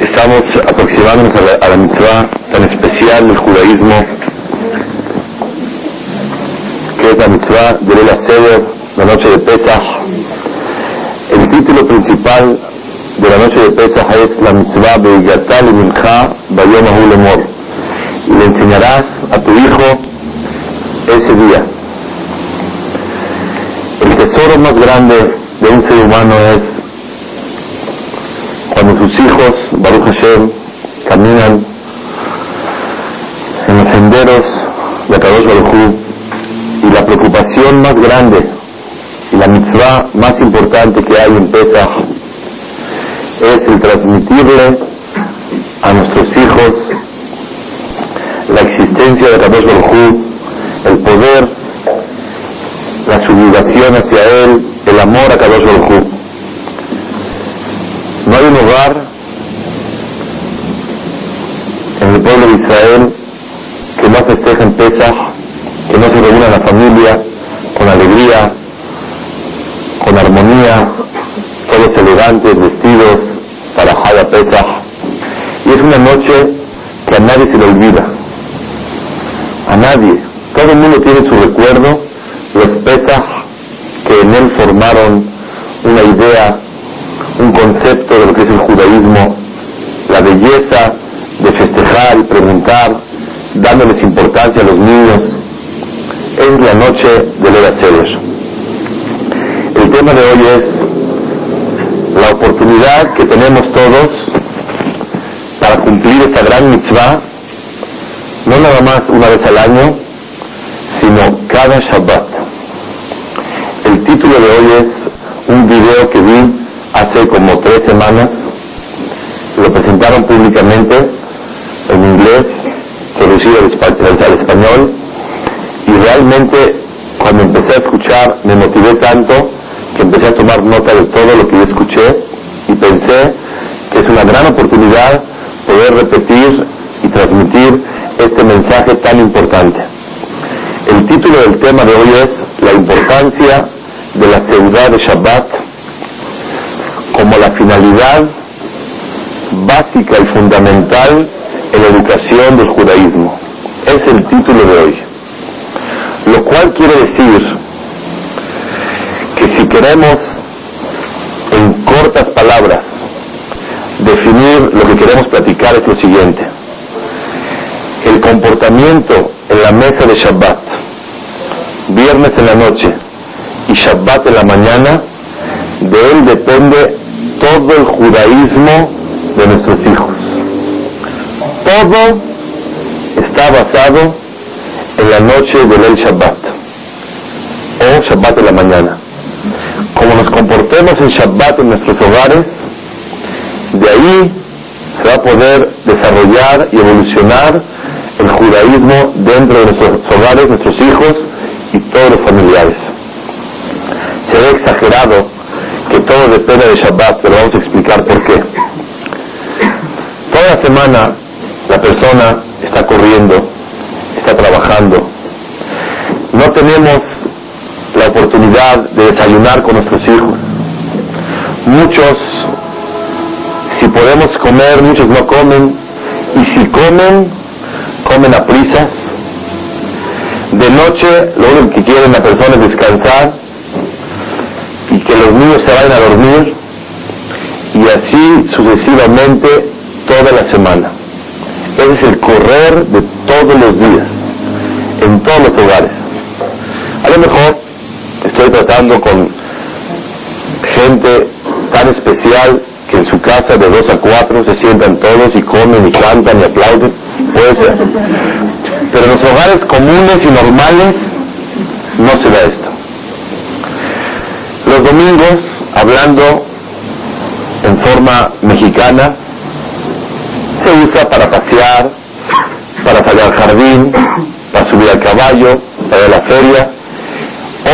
Estamos aproximándonos a la, mitzvah tan especial del judaísmo, que es la mitzvah de Lela Seder, la noche de Pesach. El título principal de la noche de Pesach es la mitzvah Beigatal y Mincha Bayom Ahu Y le enseñarás a tu hijo ese día. El tesoro más grande de un ser humano es cuando sus hijos, Baruch Hashem, caminan en los senderos de Kadosh Baruch y la preocupación más grande y la mitzvah más importante que hay en Pesach es el transmitirle a nuestros hijos la existencia de Kadosh Baruj el poder, la subyugación hacia él, el amor a Kadosh Baruj No hay un hogar en el pueblo de Israel que no festeje en Pesach, que no se reúna la familia con alegría, con armonía, todos elegantes, vestidos para Haya Pesach. Y es una noche que a nadie se le olvida. A nadie. Todo el mundo tiene su recuerdo, los Pesach que en él formaron una idea, un concepto de lo que es el judaísmo, la belleza de festejar y preguntar, dándoles importancia a los niños. Es la noche de Leda El tema de hoy es la oportunidad que tenemos todos para cumplir esta gran mitzvah, no nada más una vez al año, sino cada Shabbat. Título de hoy es un video que vi hace como tres semanas, lo presentaron públicamente en inglés, traducido al español, y realmente cuando empecé a escuchar me motivé tanto que empecé a tomar nota de todo lo que yo escuché y pensé que es una gran oportunidad poder repetir y transmitir este mensaje tan importante. El título del tema de hoy es la importancia de la ciudad de Shabbat como la finalidad básica y fundamental en la educación del judaísmo. Es el título de hoy. Lo cual quiere decir que si queremos en cortas palabras definir lo que queremos platicar es lo siguiente. El comportamiento en la mesa de Shabbat, viernes en la noche y Shabbat en la mañana, de él depende todo el judaísmo de nuestros hijos. Todo está basado en la noche del El Shabbat o Shabbat en la mañana. Como nos comportemos en Shabbat en nuestros hogares, de ahí se va a poder desarrollar y evolucionar el judaísmo dentro de nuestros hogares, nuestros hijos y todos los familiares. Ve exagerado que todo depende de Shabbat, pero vamos a explicar por qué. Toda semana la persona está corriendo, está trabajando. No tenemos la oportunidad de desayunar con nuestros hijos. Muchos, si podemos comer, muchos no comen. Y si comen, comen a prisas. De noche, lo único que quieren la persona es descansar que los niños se vayan a dormir. Y así sucesivamente toda la semana. Ese es el correr de todos los días, en todos los hogares. A lo mejor estoy tratando con gente tan especial que en su casa de dos a cuatro se sientan todos y comen y cantan y aplauden. Puede ser. Pero en los hogares comunes y normales no se da esto. Los domingos, hablando en forma mexicana, se usa para pasear, para salir al jardín, para subir al caballo, para ir a la feria.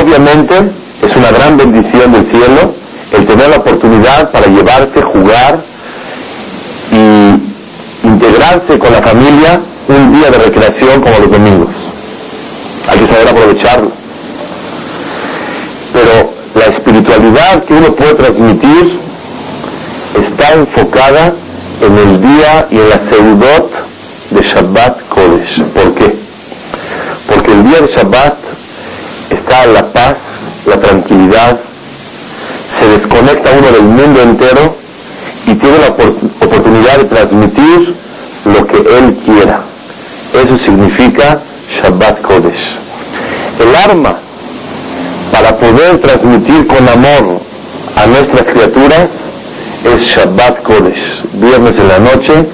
Obviamente es una gran bendición del cielo el tener la oportunidad para llevarse, jugar y integrarse con la familia un día de recreación como los domingos. Hay que saber aprovecharlo. Pero espiritualidad que uno puede transmitir está enfocada en el día y en la seudot de Shabbat Kodesh. ¿Por qué? Porque el día de Shabbat está la paz, la tranquilidad, se desconecta uno del mundo entero y tiene la oportunidad de transmitir lo que él quiera. Eso significa Shabbat Kodesh. El arma para poder transmitir con amor a nuestras criaturas es Shabbat Kodesh, viernes en la noche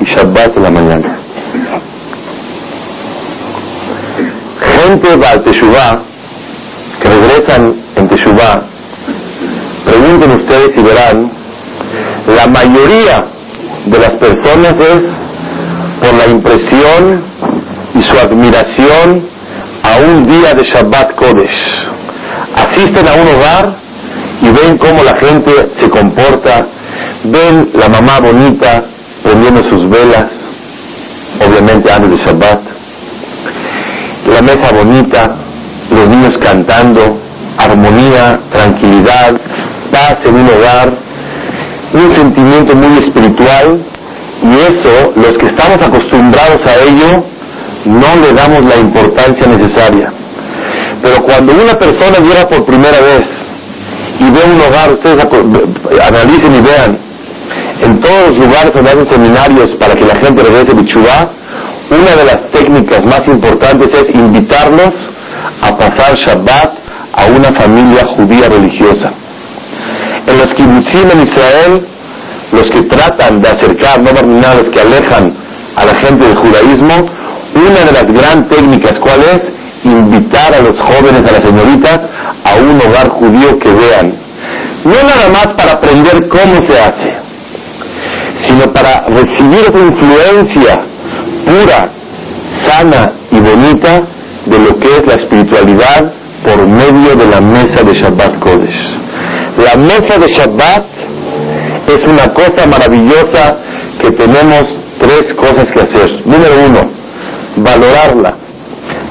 y Shabbat en la mañana. Gente va a Teshuvah, que regresan en Teshuvah, pregunten ustedes y verán, la mayoría de las personas es por la impresión y su admiración a un día de Shabbat Kodesh. Asisten a un hogar y ven cómo la gente se comporta, ven la mamá bonita prendiendo sus velas, obviamente antes de Shabbat, la mesa bonita, los niños cantando, armonía, tranquilidad, paz en un hogar, un sentimiento muy espiritual y eso, los que estamos acostumbrados a ello, no le damos la importancia necesaria. Pero cuando una persona llega por primera vez y ve un hogar, ustedes analicen y vean, en todos los lugares donde hacen seminarios para que la gente regrese Bichubá, una de las técnicas más importantes es invitarlos a pasar Shabbat a una familia judía religiosa. En los kibbutzim en Israel, los que tratan de acercar, no los que alejan a la gente del judaísmo, una de las gran técnicas, ¿cuál es? Invitar a los jóvenes, a las señoritas, a un hogar judío que vean. No nada más para aprender cómo se hace, sino para recibir esa influencia pura, sana y bonita de lo que es la espiritualidad por medio de la mesa de Shabbat Kodesh. La mesa de Shabbat es una cosa maravillosa que tenemos tres cosas que hacer. Número uno, valorarla.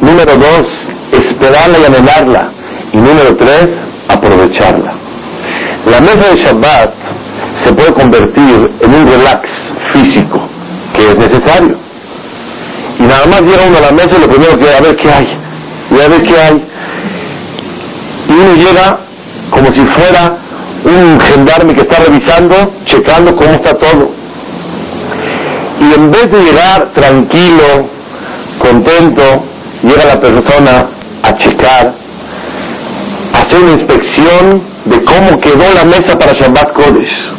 Número dos, esperarla y anhelarla. Y número tres, aprovecharla. La mesa de Shabbat se puede convertir en un relax físico que es necesario. Y nada más llega uno a la mesa y lo primero que a ver qué hay, y a ver qué hay. Y uno llega como si fuera un gendarme que está revisando, checando cómo está todo. Y en vez de llegar tranquilo, contento, llega la persona a checar, a hacer una inspección de cómo quedó la mesa para Shabbat Kodesh.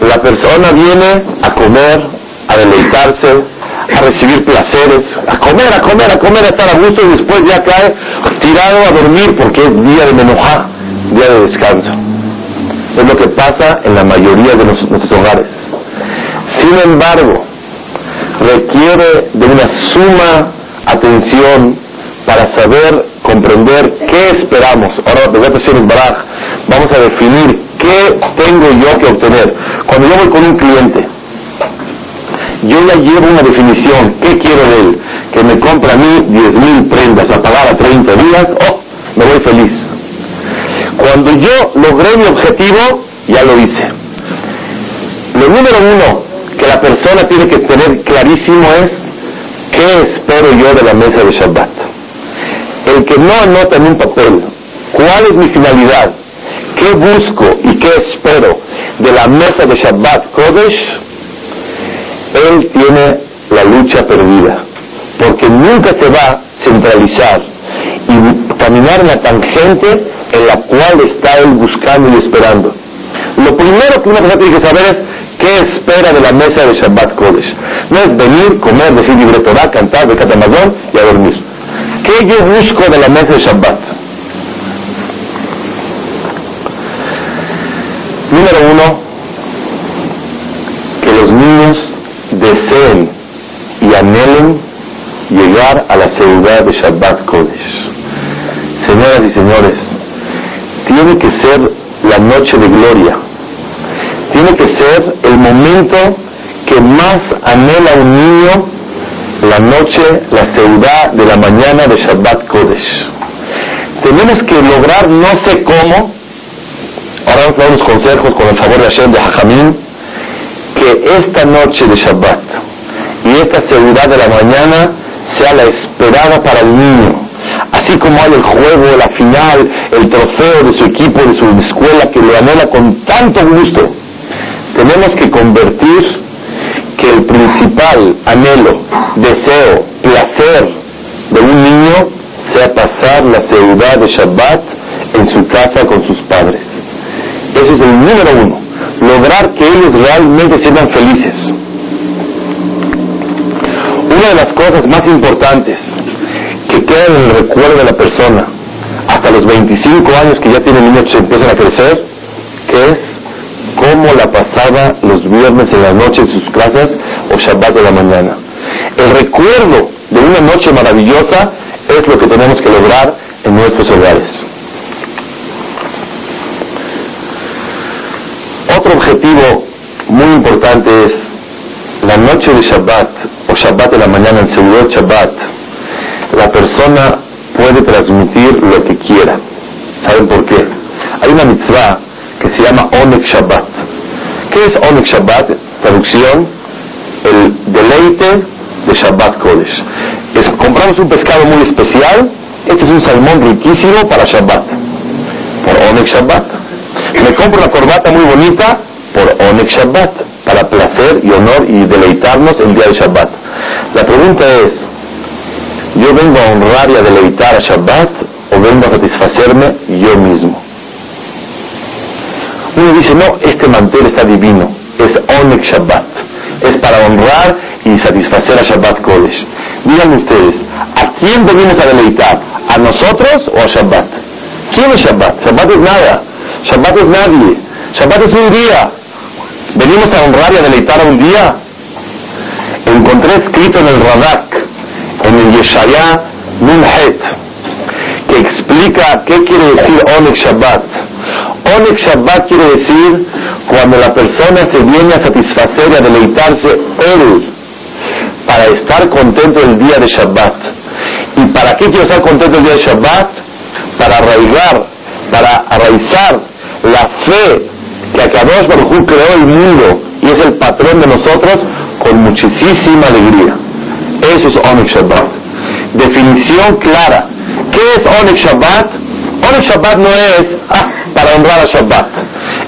La persona viene a comer, a deleitarse, a recibir placeres, a comer, a comer, a comer, a estar a gusto y después ya cae tirado a dormir porque es día de menojá, día de descanso. Es lo que pasa en la mayoría de nuestros hogares. Sin embargo, requiere de una suma atención para saber comprender qué esperamos. Ahora, vamos a definir qué tengo yo que obtener. Cuando yo voy con un cliente, yo ya llevo una definición. ¿Qué quiero de él? Que me compre a mí 10.000 prendas a pagar a 30 días, oh, me voy feliz. Cuando yo logré mi objetivo, ya lo hice. Lo número uno que la persona tiene que tener clarísimo es qué espero yo de la mesa de Shabbat. El que no anota en un papel cuál es mi finalidad, qué busco y qué espero de la mesa de Shabbat Kodesh, él tiene la lucha perdida, porque nunca se va a centralizar y caminar en la tangente en la cual está él buscando y esperando. Lo primero que una persona tiene que saber es qué espera de la mesa de Shabbat Kodesh. No es venir, comer, decir libre Torah, cantar, de catamazón y a dormir. ¿Qué yo busco de la mesa de Shabbat? Número uno, que los niños deseen y anhelen llegar a la seguridad de Shabbat Kodesh. Señoras y señores, tiene que ser la noche de gloria. Tiene que ser el momento que más anhela un niño la noche, la seguridad de la mañana de Shabbat Kodesh. Tenemos que lograr, no sé cómo, ahora vamos a dar unos consejos con el favor de Hashem de Hajamim, que esta noche de Shabbat y esta seguridad de la mañana sea la esperada para el niño. Así como hay el juego, la final, el trofeo de su equipo, de su escuela, que lo anhela con tanto gusto, tenemos que convertir que el principal anhelo, deseo, placer de un niño sea pasar la seguridad de Shabbat en su casa con sus padres. Ese es el número uno, lograr que ellos realmente sean felices. Una de las cosas más importantes que quedan en el recuerdo de la persona hasta los 25 años que ya tienen niños que empiezan a crecer, que es los viernes en la noche en sus casas o Shabbat de la mañana. El recuerdo de una noche maravillosa es lo que tenemos que lograr en nuestros hogares. Otro objetivo muy importante es la noche de Shabbat o Shabbat de la mañana, en seguridad Shabbat, la persona puede transmitir lo que quiera. ¿Saben por qué? Hay una mitzvah que se llama Onek Shabbat. ¿Qué es Onek Shabbat? Traducción, el deleite de Shabbat Kodesh. Es, compramos un pescado muy especial, este es un salmón riquísimo para Shabbat, por Onek Shabbat. Me compro una corbata muy bonita por Onek Shabbat, para placer y honor y deleitarnos el día de Shabbat. La pregunta es, ¿yo vengo a honrar y a deleitar a Shabbat o vengo a satisfacerme yo mismo? Dice, no, este mantel está divino, es Onek Shabbat, es para honrar y satisfacer a Shabbat Kodesh. Díganme ustedes, ¿a quién venimos a deleitar? ¿A nosotros o a Shabbat? ¿Quién es Shabbat? Shabbat es nada, Shabbat es nadie, Shabbat es un día. ¿Venimos a honrar y a deleitar a un día? Encontré escrito en el Radak, en el Yeshaya Nunhet, que explica qué quiere decir Onek Shabbat. Onek Shabbat quiere decir cuando la persona se viene a satisfacer y a deleitarse él para estar contento el día de Shabbat. ¿Y para qué quiero estar contento el día de Shabbat? Para arraigar, para arraizar la fe que Akadosh Baruj creó el mundo y es el patrón de nosotros con muchísima alegría. Eso es Onek Shabbat. Definición clara. ¿Qué es Onek Shabbat? Onek Shabbat no es ah, para honrar a Shabbat.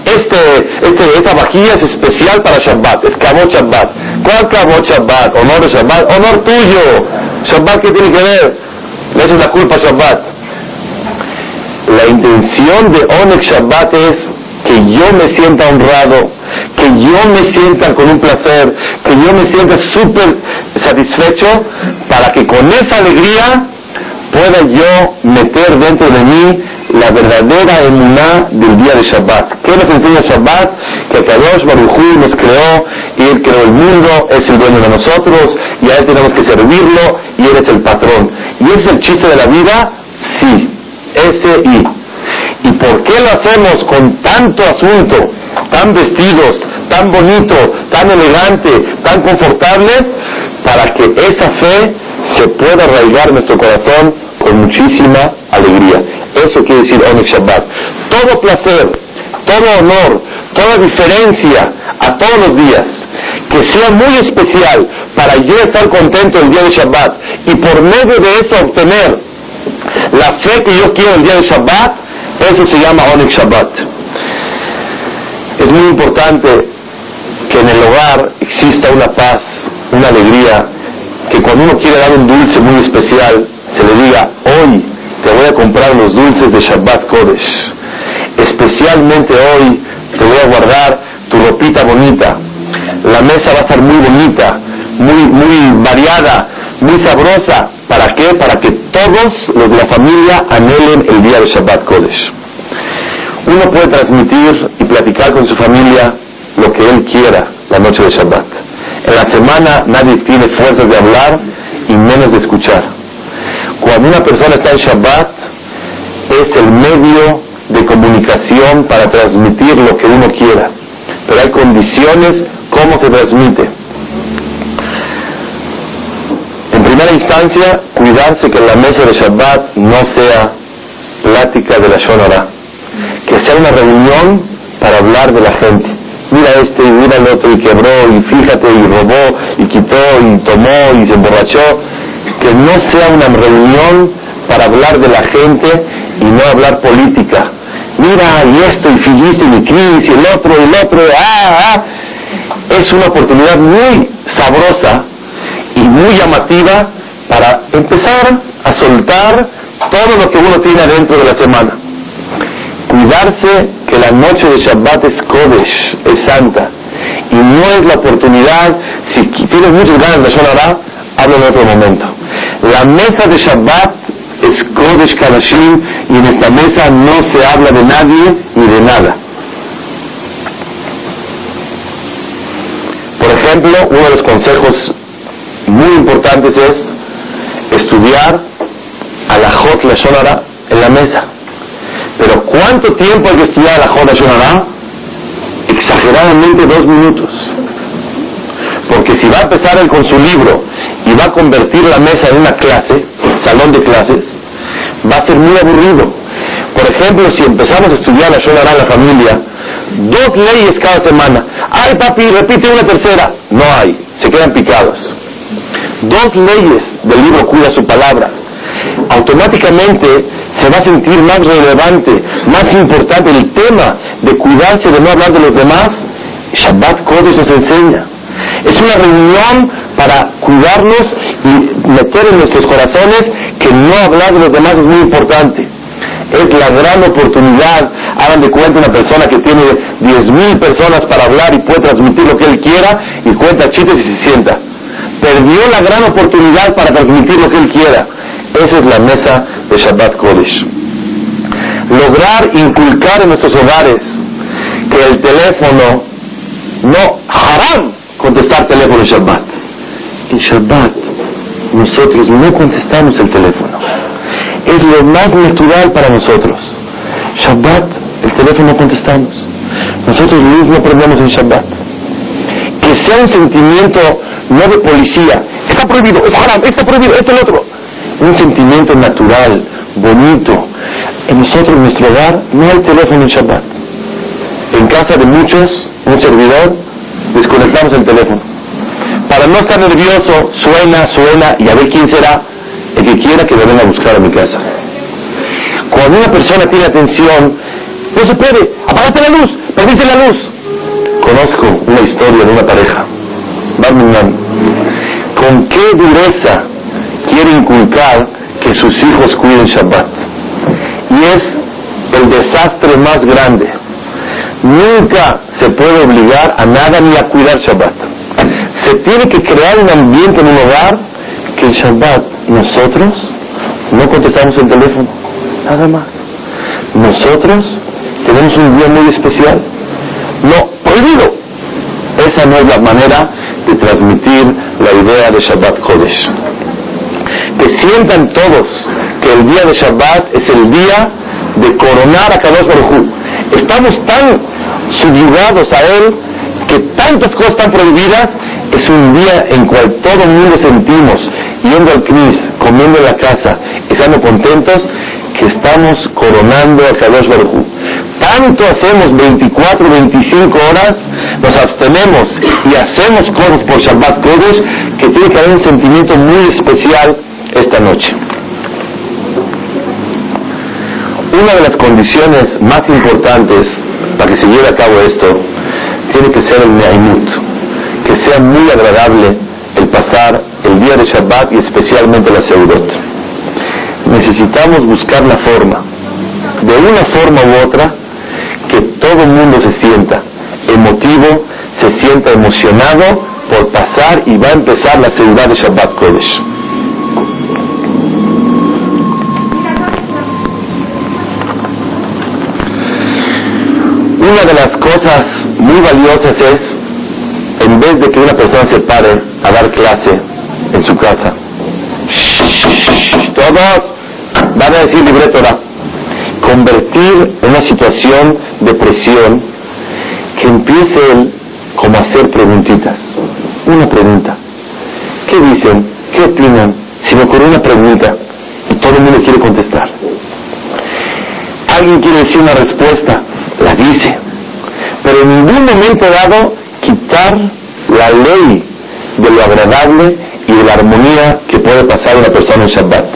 Este, este, esta vajilla es especial para Shabbat, es Kabot Shabbat. ¿Cuál Kabot Shabbat? Honor de Shabbat, honor tuyo. Shabbat, ¿qué tiene que ver? No es la culpa Shabbat. La intención de Onek Shabbat es que yo me sienta honrado, que yo me sienta con un placer, que yo me sienta súper satisfecho para que con esa alegría pueda yo meter dentro de mí la verdadera emuná del día de Shabbat. ¿Qué nos enseña Shabbat? Que Kadosh Baruj nos creó y Él creó el mundo, es el dueño de nosotros y a Él tenemos que servirlo y Él es el patrón. ¿Y es el chiste de la vida? Sí, ese y. ¿Y por qué lo hacemos con tanto asunto, tan vestidos, tan bonito, tan elegante, tan confortable? Para que esa fe se pueda arraigar en nuestro corazón con muchísima alegría. Eso quiere decir Onik Shabbat. Todo placer, todo honor, toda diferencia a todos los días, que sea muy especial para yo estar contento el día de Shabbat y por medio de eso obtener la fe que yo quiero el día de Shabbat, eso se llama Onik Shabbat. Es muy importante que en el hogar exista una paz, una alegría, que cuando uno quiere dar un dulce muy especial, se le diga, hoy te voy a comprar los dulces de Shabbat Kodesh. Especialmente hoy te voy a guardar tu ropita bonita. La mesa va a estar muy bonita, muy, muy variada, muy sabrosa. ¿Para qué? Para que todos los de la familia anhelen el día de Shabbat Kodesh. Un uno puede transmitir y platicar con su familia lo que él quiera la noche de Shabbat. En la semana nadie tiene fuerzas de hablar y menos de escuchar. Cuando una persona está en Shabbat, es el medio de comunicación para transmitir lo que uno quiera. Pero hay condiciones cómo se transmite. En primera instancia, cuidarse que la mesa de Shabbat no sea plática de la Shonara, que sea una reunión para hablar de la gente. Mira este y mira el otro y quebró y fíjate y robó y quitó y tomó y se emborrachó. Que no sea una reunión para hablar de la gente y no hablar política. Mira y esto y fijiste y Cris y el otro y el otro. Ah, ah. Es una oportunidad muy sabrosa y muy llamativa para empezar a soltar todo lo que uno tiene adentro de la semana. Cuidarse que la noche de Shabbat es Kodesh, es santa. Y no es la oportunidad, si tienes muchas ganas de Shonara, habla en otro momento. La mesa de Shabbat es Kodesh Kadashim y en esta mesa no se habla de nadie ni de nada. Por ejemplo, uno de los consejos muy importantes es estudiar a la Jot Shonara en la mesa. Pero ¿cuánto tiempo hay que estudiar a la Jot Shonara? Exageradamente dos minutos. Porque si va a empezar él con su libro y va a convertir la mesa en una clase, salón de clases, va a ser muy aburrido. Por ejemplo, si empezamos a estudiar la Shonara en la familia, dos leyes cada semana. Ay, papi, repite una tercera. No hay, se quedan picados. Dos leyes del libro Cuida su palabra automáticamente se va a sentir más relevante, más importante el tema de cuidarse de no hablar de los demás. Shabbat Kodesh nos enseña. Es una reunión para cuidarnos y meter en nuestros corazones que no hablar de los demás es muy importante. Es la gran oportunidad. Hagan de cuenta una persona que tiene 10.000 personas para hablar y puede transmitir lo que él quiera y cuenta chistes y se sienta. Perdió la gran oportunidad para transmitir lo que él quiera. Esa es la mesa de Shabbat Kodesh. Lograr inculcar en nuestros hogares que el teléfono no haram contestar teléfono en Shabbat. En Shabbat nosotros no contestamos el teléfono. Es lo más natural para nosotros. Shabbat, el teléfono no contestamos. Nosotros mismos aprendemos en Shabbat. Que sea un sentimiento no de policía. Está prohibido, es haram, está prohibido, esto es lo otro un sentimiento natural, bonito. En nosotros, en nuestro hogar, no hay teléfono en Shabbat. En casa de muchos, un servidor, desconectamos el teléfono. Para no estar nervioso, suena, suena, y a ver quién será el que quiera que me venga a buscar a mi casa. Cuando una persona tiene atención, no se puede, apagate la luz, perdiste la luz. Conozco una historia de una pareja, con qué dureza quiere inculcar que sus hijos cuiden Shabbat. Y es el desastre más grande. Nunca se puede obligar a nada ni a cuidar Shabbat. Se tiene que crear un ambiente en un hogar que en Shabbat nosotros no contestamos el teléfono. Nada más. Nosotros tenemos un día muy especial. No, prohibido. Esa no es la manera de transmitir la idea de Shabbat Kodesh que sientan todos que el día de Shabbat es el día de coronar a Kadosh Baruj Estamos tan subyugados a Él que tantas cosas están prohibidas, es un día en cual todo el mundo sentimos, yendo al Cris, comiendo en la casa, estando contentos, que estamos coronando a Kadosh Baruj Tanto hacemos 24, 25 horas, nos abstenemos y hacemos cosas por Shabbat Kodesh, que tiene que haber un sentimiento muy especial esta noche. Una de las condiciones más importantes para que se lleve a cabo esto tiene que ser el Neaimut, que sea muy agradable el pasar el día de Shabbat y especialmente la Seudot. Necesitamos buscar la forma, de una forma u otra, que todo el mundo se sienta emotivo, se sienta emocionado por pasar y va a empezar la ciudad de Shabbat Kodesh. una de las cosas muy valiosas es, en vez de que una persona se pare a dar clase en su casa, todos van a decir libreto convertir una situación de presión que empiece él como hacer preguntitas. Una pregunta. ¿Qué dicen? ¿Qué opinan? Si me ocurre una pregunta y todo el mundo quiere contestar. Alguien quiere decir una respuesta, la dice. Pero en ningún momento dado quitar la ley de lo agradable y de la armonía que puede pasar una persona en Shabbat.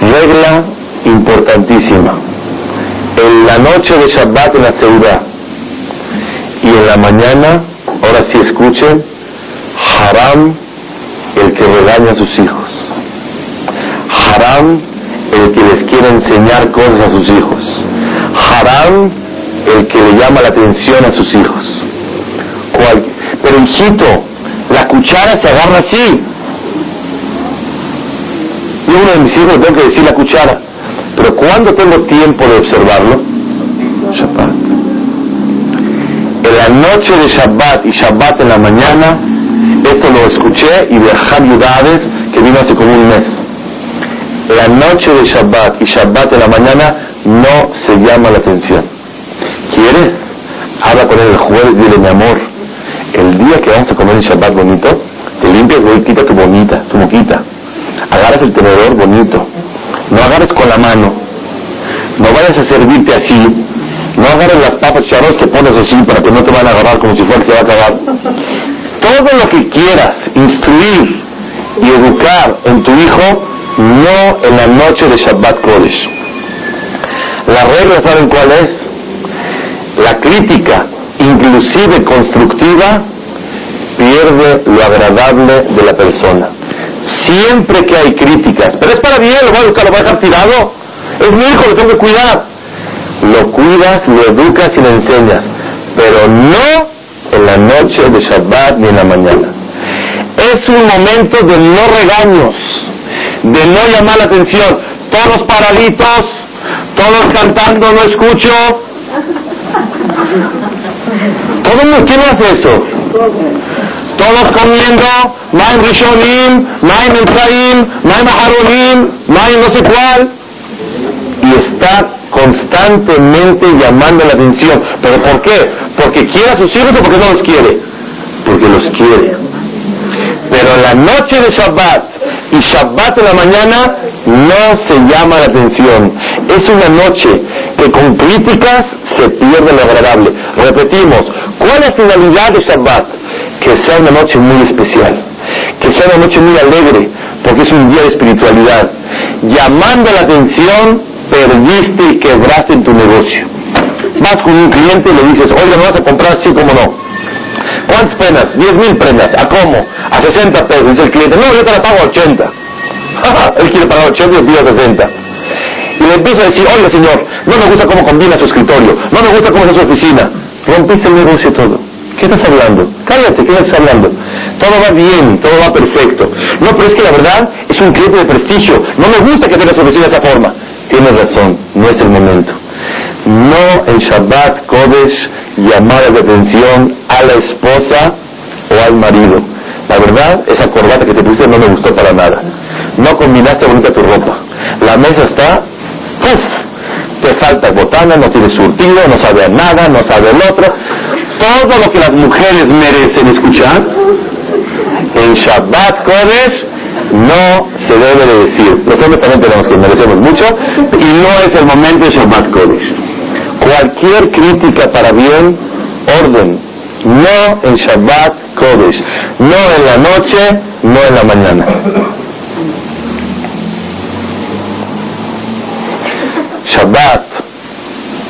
Regla importantísima. En la noche de Shabbat en la ciudad y en la mañana, ahora sí escuchen, haram el que regaña a sus hijos. Haram el que les quiere enseñar cosas a sus hijos. Haram el que le llama la atención a sus hijos. Pero hijito, la cuchara se agarra así. Y uno de mis hijos tengo que decir la cuchara. Pero ¿cuándo tengo tiempo de observarlo? Shabbat. En la noche de Shabbat y Shabbat en la mañana, esto lo escuché y de Yudades, que vino hace como un mes. La noche de Shabbat y Shabbat en la mañana no se llama la atención. ¿Quieres? Habla con él el jueves, dile mi amor, el día que vamos a comer en Shabbat bonito, te limpias, güey, quita tu bonita, tu moquita. Agarras el tenedor bonito. No agarres con la mano. No vayas a servirte así. No agarres las papas charros que pones así para que no te van a agarrar como si fuera que se va a acabar. Todo lo que quieras instruir y educar en tu hijo, no en la noche de Shabbat Kodesh. La regla, ¿saben cuál es? La crítica, inclusive constructiva, pierde lo agradable de la persona. Siempre que hay críticas, pero es para bien, lo voy a educar, lo voy a dejar tirado. Es mi hijo, lo tengo que cuidar. Lo cuidas, lo educas y lo enseñas, pero no en la noche de Shabbat ni en la mañana. Es un momento de no regaños, de no llamar la atención. Todos paraditos, todos cantando, no escucho. Todo el mundo, ¿quién hace eso? Todos comiendo, Maim Rishonim, Maim Ensaim, Maim Aharonim, Maim no sé cuál. Y está constantemente llamando la atención. ¿Pero por qué? ¿Porque quiere a sus hijos o porque no los quiere? Porque los quiere. Pero en la noche de Shabbat y Shabbat en la mañana no se llama la atención. Es una noche que con críticas se pierde lo agradable. Repetimos, ¿cuál es la finalidad de Shabbat? Que sea una noche muy especial, que sea una noche muy alegre, porque es un día de espiritualidad. Llamando la atención, perdiste y quebraste en tu negocio. Vas con un cliente y le dices, oye, ¿me vas a comprar? Sí, cómo no. ¿Cuántas prendas? 10 mil prendas. ¿A cómo? A 60 pesos. Dice el cliente, no, yo te la pago a 80. Él quiere pagar 80 y pide 60. Y le empieza a decir, oye señor, no me gusta cómo combina su escritorio, no me gusta cómo es su oficina. Rompiste el negocio todo. ¿Qué estás hablando? Cállate, ¿qué estás hablando? Todo va bien, todo va perfecto. No, pero es que la verdad es un cliente de prestigio. No me gusta que tenga su oficina de esa forma. Tienes razón, no es el momento. No en Shabbat Kodesh llamar la atención a la esposa o al marido. La verdad, esa corbata que te pusiste no me gustó para nada. No combinaste bonita tu ropa. La mesa está, ¡puf! Te falta botana, no tienes surtido, no sabe a nada, no sabe el otro. Todo lo que las mujeres merecen escuchar, en Shabbat Kodesh no se debe de decir. Los hombres también tenemos que merecemos mucho y no es el momento de Shabbat Kodesh. Cualquier crítica para bien, orden. No en Shabbat Kodesh. No en la noche, no en la mañana. Shabbat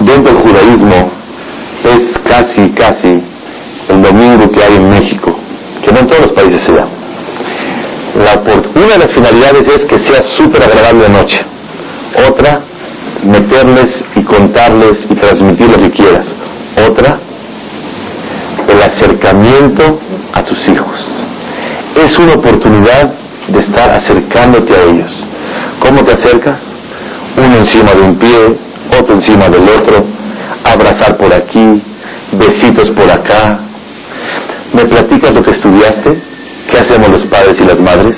dentro del judaísmo es casi, casi el domingo que hay en México, que no en todos los países se da una de las finalidades es que sea súper agradable de noche. Otra, meterles y contarles y transmitir lo que quieras. Otra, el acercamiento a tus hijos. Es una oportunidad de estar acercándote a ellos. ¿Cómo te acercas? Uno encima de un pie, otro encima del otro, abrazar por aquí, besitos por acá. ¿Me platicas lo que estudiaste? ¿Qué hacemos los padres y las madres?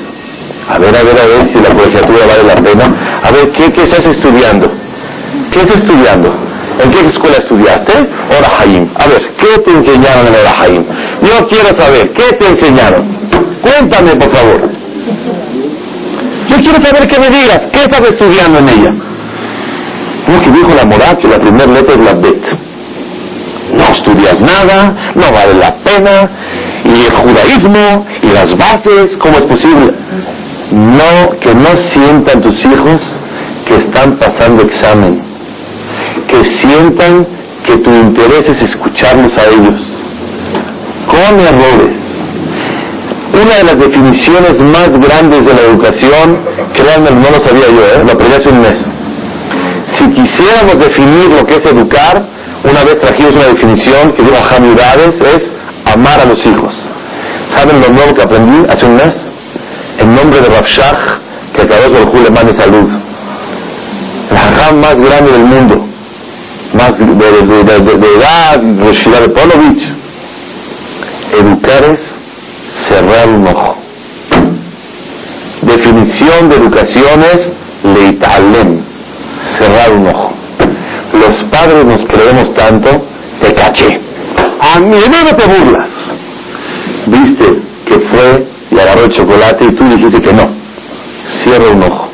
A ver, a ver, a ver si la colegiatura vale la pena. A ver, ¿qué, qué estás estudiando? ¿Qué estás estudiando? ¿En qué escuela estudiaste? Ora A ver, ¿qué te enseñaron en Ora Yo quiero saber, ¿qué te enseñaron? Cuéntame, por favor. Yo quiero saber qué me digas. ¿Qué estás estudiando en ella? No, que dijo la moral que la primera letra es la Bet. No estudias nada, no vale la pena. Y el judaísmo y las bases, ¿cómo es posible? No, que no sientan tus hijos que están pasando examen. Que sientan que tu interés es escucharlos a ellos. Con errores una de las definiciones más grandes de la educación, créanme, no lo sabía yo, ¿eh? lo aprendí hace un mes. Si quisiéramos definir lo que es educar, una vez trajimos una definición que dijo Hamidades, es amar a los hijos. ¿Saben lo nuevo que aprendí hace un mes? En nombre de Rafshah, que acabó con el le salud. El hajam más grande del mundo, más de, edad, de Polovich. Educar es cerrar un ojo. Definición de educación es leitalem, cerrar un ojo. Los padres nos creemos tanto, te caché. A mí no te burlas. Viste que fue y agarró el chocolate y tú dijiste que no. Cierra un ojo.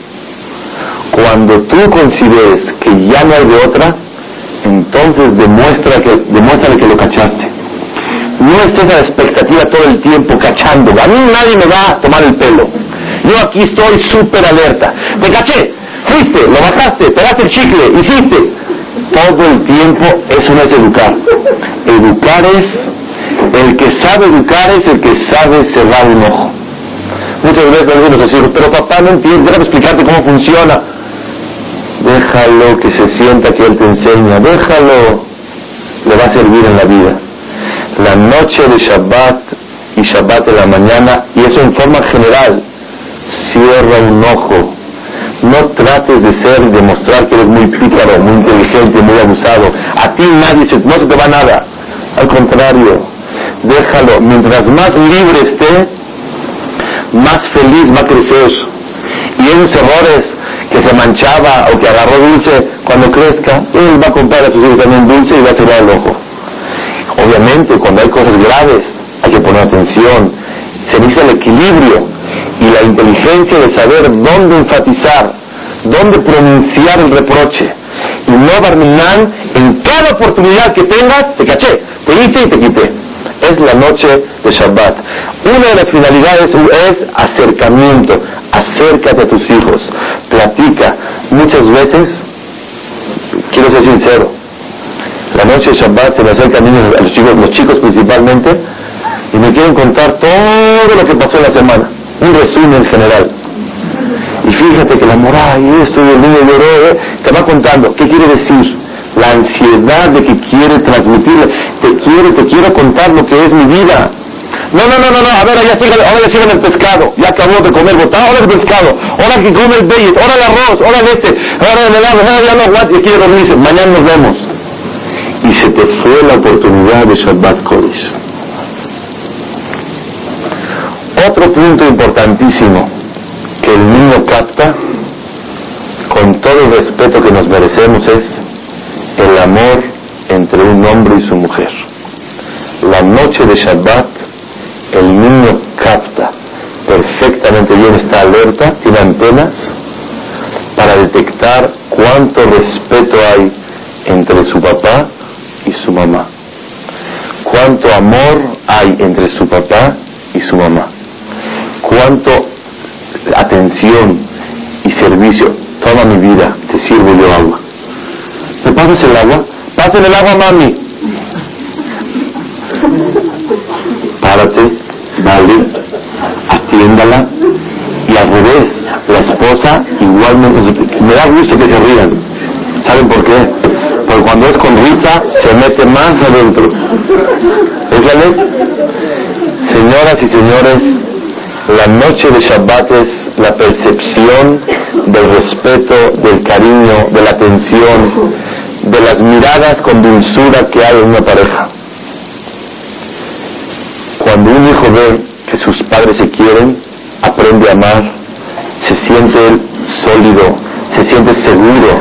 Cuando tú consideres que ya no hay de otra, entonces demuestra que, demuéstrale que lo cachaste. No estés a la expectativa todo el tiempo cachando. A mí nadie me va a tomar el pelo. Yo aquí estoy súper alerta. Te caché, fuiste, lo bajaste, pegaste el chicle, hiciste. Todo el tiempo eso no es educar. Educar es, el que sabe educar es el que sabe cerrar un ojo. Muchas veces le decimos pero papá no entiende, déjame explicarte cómo funciona. Déjalo que se sienta que él te enseña, déjalo, le va a servir en la vida la noche de Shabbat y Shabbat de la mañana, y eso en forma general, cierra un ojo. No trates de ser y demostrar que eres muy pícaro, muy inteligente, muy abusado. A ti nadie se, no se te va nada. Al contrario, déjalo. Mientras más libre esté, más feliz va a crecer. Y esos errores que se manchaba o que agarró dulce, cuando crezca, él va a comprar a sus hijos también dulce y va a cerrar el ojo. Obviamente, cuando hay cosas graves, hay que poner atención. Se dice el equilibrio y la inteligencia de saber dónde enfatizar, dónde pronunciar el reproche. Y no barminan en cada oportunidad que tengas, te caché, te hice y te quité. Es la noche de Shabbat. Una de las finalidades es acercamiento. Acércate a tus hijos. Platica. Muchas veces, quiero ser sincero, la noche de Shabbat se me acercan niños, a los chicos, los chicos principalmente, y me quieren contar todo lo que pasó en la semana, un resumen general. Y fíjate que la moral y esto y el niño lloró, ¿eh? te va contando, ¿qué quiere decir? La ansiedad de que quiere transmitir, te quiere, te quiero contar lo que es mi vida. No, no, no, no, no, a ver, allá fíjate, ahora ya el pescado, ya acabó de comer botado, ahora el pescado, ahora que come el bellet, ahora el arroz, ahora el este, ahora el helado, ahora ya no aguante, quiere dormirse, mañana nos vemos y se te fue la oportunidad de Shabbat Kodesh. Otro punto importantísimo que el niño capta con todo el respeto que nos merecemos es el amor entre un hombre y su mujer. La noche de Shabbat el niño capta perfectamente bien, está alerta, tiene antenas para detectar cuánto respeto hay entre su papá y su mamá. Cuánto amor hay entre su papá y su mamá. Cuánto atención y servicio. Toma mi vida, te sirvo yo agua. ¿Me pasas el agua? Pasen el agua, mami. Párate, dale, atiéndala. Y al revés, la esposa igualmente, me da gusto que se rían. ¿Saben por qué? Porque cuando es con risa se mete más adentro. ¿Es? Señoras y señores, la noche de Shabbat es la percepción del respeto, del cariño, de la atención, de las miradas con dulzura que hay en una pareja. Cuando un hijo ve que sus padres se quieren, aprende a amar, se siente sólido, se siente seguro,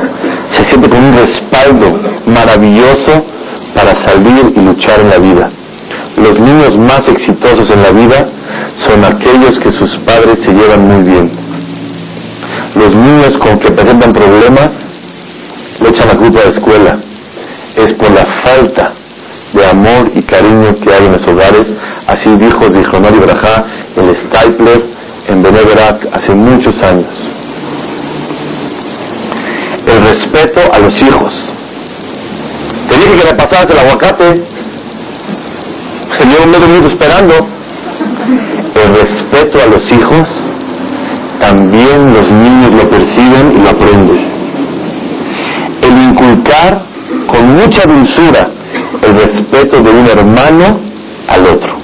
se siente con un respaldo maravilloso para salir y luchar en la vida. Los niños más exitosos en la vida son aquellos que sus padres se llevan muy bien. Los niños con que presentan problemas le echan la culpa a la escuela. Es por la falta de amor y cariño que hay en los hogares. Así dijo Zichronor Ibrahá, el Stapler en Beneverac hace muchos años. El respeto a los hijos. Te dije que le pasaras el aguacate. Se lleva medio minuto esperando. El respeto a los hijos, también los niños lo perciben y lo aprenden. El inculcar con mucha dulzura el respeto de un hermano al otro.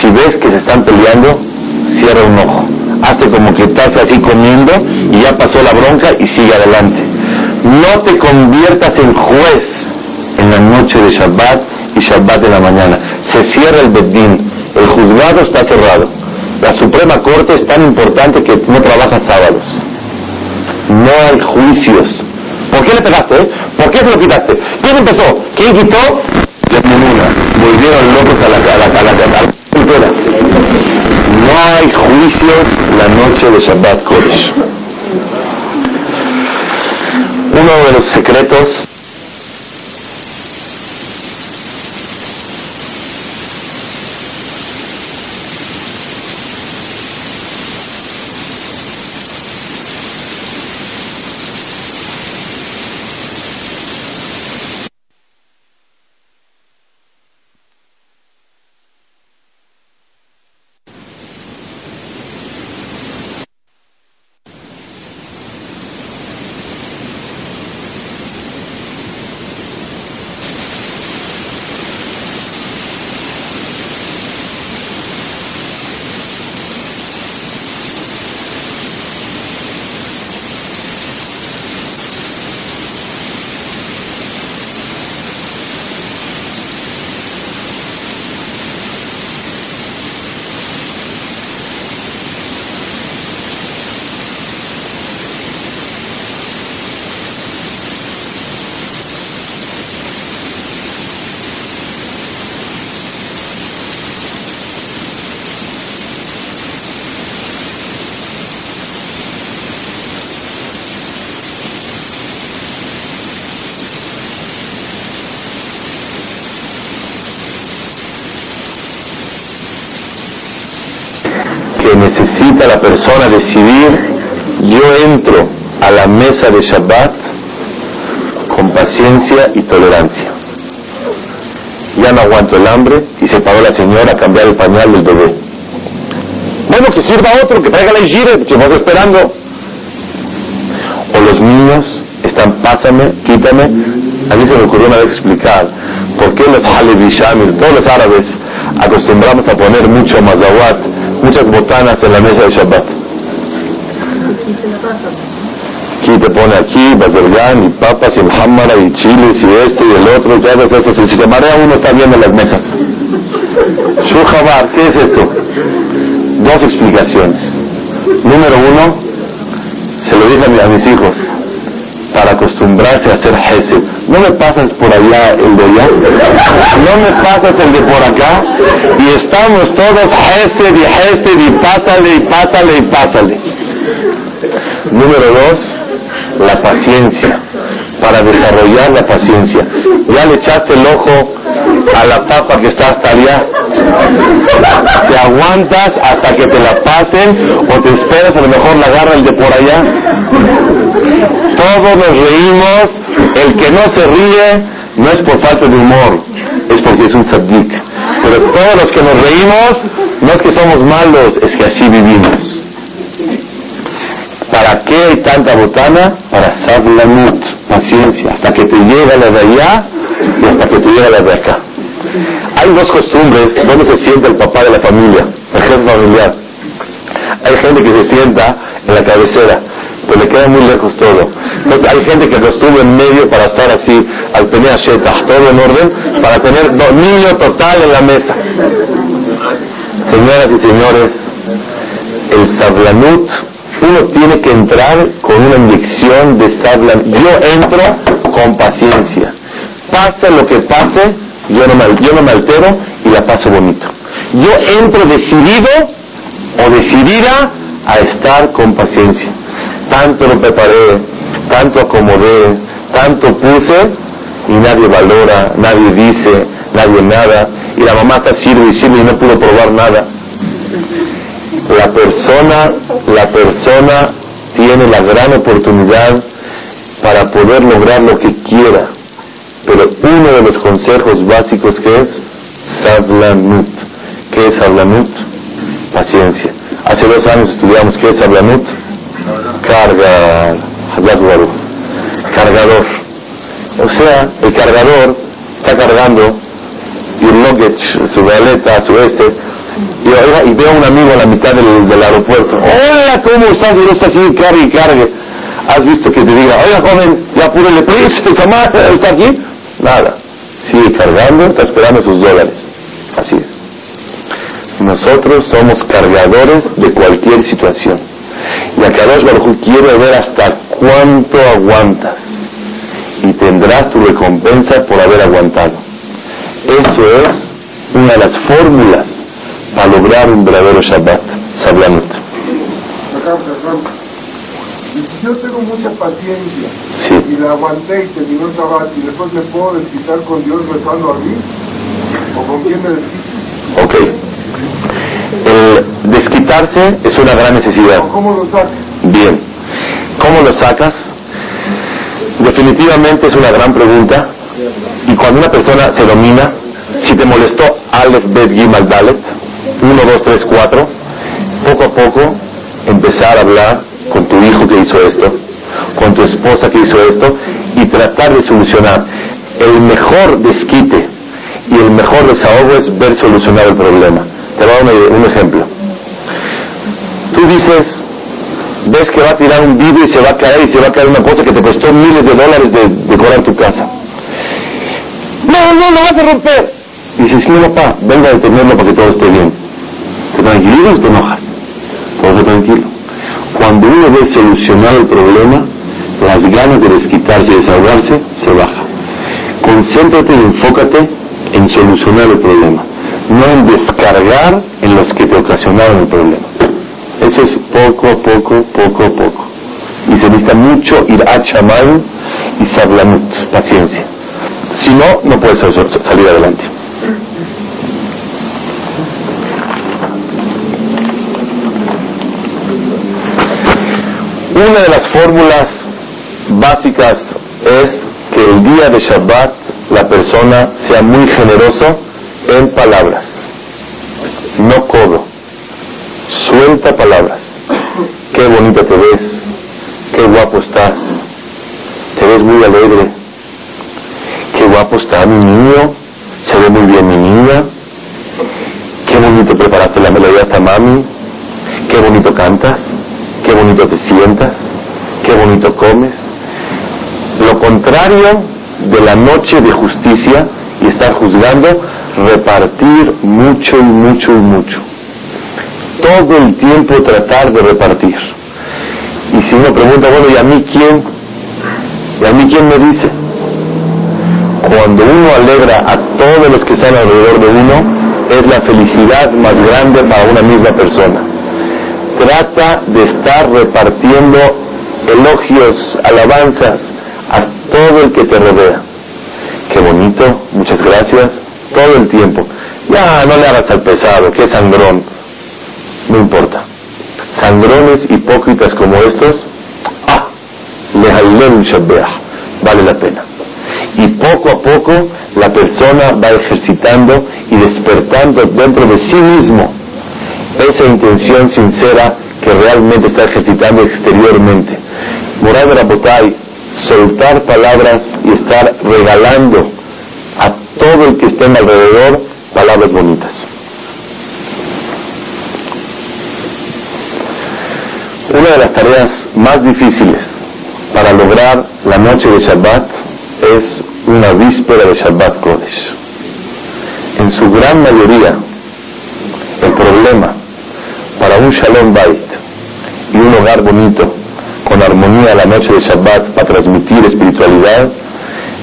Si ves que se están peleando, cierra un ojo. Hace como que estás así comiendo y ya pasó la bronca y sigue adelante. No te conviertas en juez en la noche de Shabbat y Shabbat en la mañana. Se cierra el Bedín. El juzgado está cerrado. La Suprema Corte es tan importante que no trabaja sábados. No hay juicios. ¿Por qué le pegaste? Eh? ¿Por qué se lo quitaste? ¿Quién empezó? ¿Quién quitó? La Volvieron locos a la, a No hay juicios la noche de Shabbat Kodesh. Uno de los secretos la persona decidir, yo entro a la mesa de Shabbat con paciencia y tolerancia. Ya no aguanto el hambre y se paró la señora a cambiar el pañal del bebé. Bueno, que sirva otro, que traiga la hijire, que vamos esperando. O los niños están, pásame, quítame. A mí se me ocurrió una vez explicar por qué los Halevi todos los árabes, acostumbramos a poner mucho mazawat muchas botanas en la mesa de Shabbat. Aquí te pone aquí, y papas y hamara y chiles y este y el otro y todo eso. Si te marea uno está viendo las mesas. Shuhabar, ¿qué es esto? Dos explicaciones. Número uno, se lo dije a mis hijos, para acostumbrarse a hacer Hesed. No me pasas por allá el de allá, no me pasas el de por acá, y estamos todos Hesed y Hesed y pásale y pásale y pásale. Número dos, la paciencia, para desarrollar la paciencia. Ya le echaste el ojo a la papa que está hasta allá. Te aguantas hasta que te la pasen o te esperas, a lo mejor la agarra el de por allá. Todos nos reímos, el que no se ríe no es por falta de humor, es porque es un tzaddik. Pero todos los que nos reímos no es que somos malos, es que así vivimos. ¿Para qué hay tanta botana? Para sablanut, paciencia, hasta que te llegue la de allá y hasta que te llegue la de acá. Hay dos costumbres donde se sienta el papá de la familia, el jefe familiar. Hay gente que se sienta en la cabecera. Pues le queda muy lejos todo. Entonces hay gente que lo estuvo en medio para estar así, al tener todo en orden, para tener dominio total en la mesa. Señoras y señores, el sablanut, uno tiene que entrar con una inyección de sablanut. Yo entro con paciencia. Pase lo que pase, yo no, me, yo no me altero y la paso bonito. Yo entro decidido o decidida a estar con paciencia. Tanto lo preparé, tanto acomodé, tanto puse y nadie valora, nadie dice, nadie nada. Y la mamá está sirve y sirve y no pudo probar nada. La persona, la persona tiene la gran oportunidad para poder lograr lo que quiera. Pero uno de los consejos básicos que es Sablanut. ¿Qué es Sablanut? Paciencia. Hace dos años estudiamos qué es Sablanut. Carga, cargador. O sea, el cargador está cargando y un luggage, su maleta, su este, y, y veo a un amigo a la mitad del, aeropuerto. Hola, ¿cómo estás? Y no está así, cargue y cargue. ¿Has visto que te diga, oiga joven, ya apúrele prisa, está aquí? Nada. Sigue cargando, está esperando sus dólares. Así es. Nosotros somos cargadores de cualquier situación. Y Akadosh Baruj quiere ver hasta cuánto aguantas. Y tendrás tu recompensa por haber aguantado. Eso es una de las fórmulas para lograr un verdadero Shabbat. Sablanut. Si yo tengo mucha paciencia y la aguanté y terminó el Shabbat y después me puedo desquitar con Dios rezando a mí, ¿o con quién me desquito? Ok. Desquitarse es una gran necesidad. ¿Cómo lo sacas? Bien. ¿Cómo lo sacas? Definitivamente es una gran pregunta. Y cuando una persona se domina, si te molestó Aleph, Bet, Gimal, Dalet, 1, 2, 3, 4, poco a poco empezar a hablar con tu hijo que hizo esto, con tu esposa que hizo esto, y tratar de solucionar. El mejor desquite y el mejor desahogo es ver solucionar el problema. Te voy a dar un ejemplo. Dices, ves que va a tirar un vidrio y se va a caer y se va a caer una cosa que te costó miles de dólares de decorar tu casa. No, no, no vas a romper. Y dices, no, papá, venga a detenerlo para que todo esté bien. ¿Te tranquilizas o te enojas? Todo tranquilo. Cuando uno ve solucionar el problema, las ganas de desquitarse y desahogarse se bajan. Concéntrate y enfócate en solucionar el problema no en descargar en los que te ocasionaron el problema. Eso es poco a poco, poco a poco. Y se necesita mucho ir a chamar y sablamut, paciencia. Si no, no puedes salir adelante. Una de las fórmulas básicas es que el día de Shabbat la persona sea muy generoso en palabras, no codo. Suelta palabras. Qué bonita te ves, qué guapo estás, te ves muy alegre, qué guapo está mi niño, se ve muy bien mi niña, qué bonito preparaste la melodía hasta mami, qué bonito cantas, qué bonito te sientas, qué bonito comes. Lo contrario de la noche de justicia y estar juzgando repartir mucho y mucho y mucho. Todo el tiempo tratar de repartir. Y si uno pregunta, bueno, ¿y a mí quién? ¿Y a mí quién me dice? Cuando uno alegra a todos los que están alrededor de uno, es la felicidad más grande para una misma persona. Trata de estar repartiendo elogios, alabanzas a todo el que te rodea. Qué bonito, muchas gracias, todo el tiempo. Ya, no le hagas al pesado, es sangrón. No importa. Sangrones hipócritas como estos, ah, vale la pena. Y poco a poco la persona va ejercitando y despertando dentro de sí mismo esa intención sincera que realmente está ejercitando exteriormente. Moray Rabotay, soltar palabras y estar regalando a todo el que esté alrededor palabras bonitas. Una de las tareas más difíciles para lograr la noche de Shabbat es una víspera de Shabbat Kodesh. En su gran mayoría, el problema para un Shalom Bait y un hogar bonito, con armonía la noche de Shabbat para transmitir espiritualidad,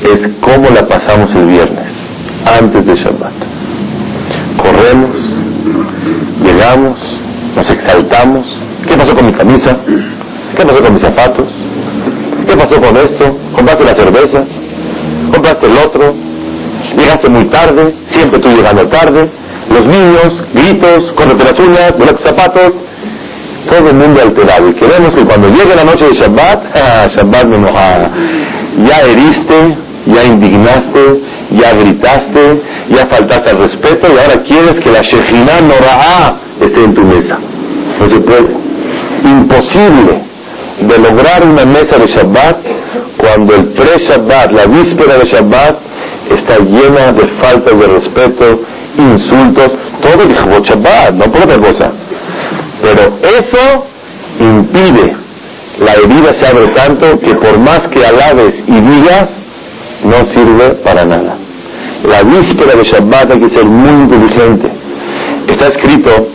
es cómo la pasamos el viernes, antes de Shabbat. Corremos, llegamos, nos exaltamos. ¿Qué pasó con mi camisa? ¿Qué pasó con mis zapatos? ¿Qué pasó con esto? ¿Compraste las cervezas? ¿Compraste el otro? Llegaste muy tarde, siempre tú llegando tarde. Los niños, gritos, córrete las uñas, los zapatos. Todo el mundo alterado. Y queremos que cuando llegue la noche de Shabbat, ah, Shabbat me ya heriste, ya indignaste, ya gritaste, ya faltaste al respeto y ahora quieres que la Shejina Nora'a esté en tu mesa. No se puede. Imposible de lograr una mesa de Shabbat cuando el pre-Shabbat, la víspera de Shabbat, está llena de faltas de respeto, insultos, todo el Shabbat, no por otra cosa. Pero eso impide, la herida se abre tanto que por más que alabes y digas, no sirve para nada. La víspera de Shabbat hay que ser muy inteligente. Está escrito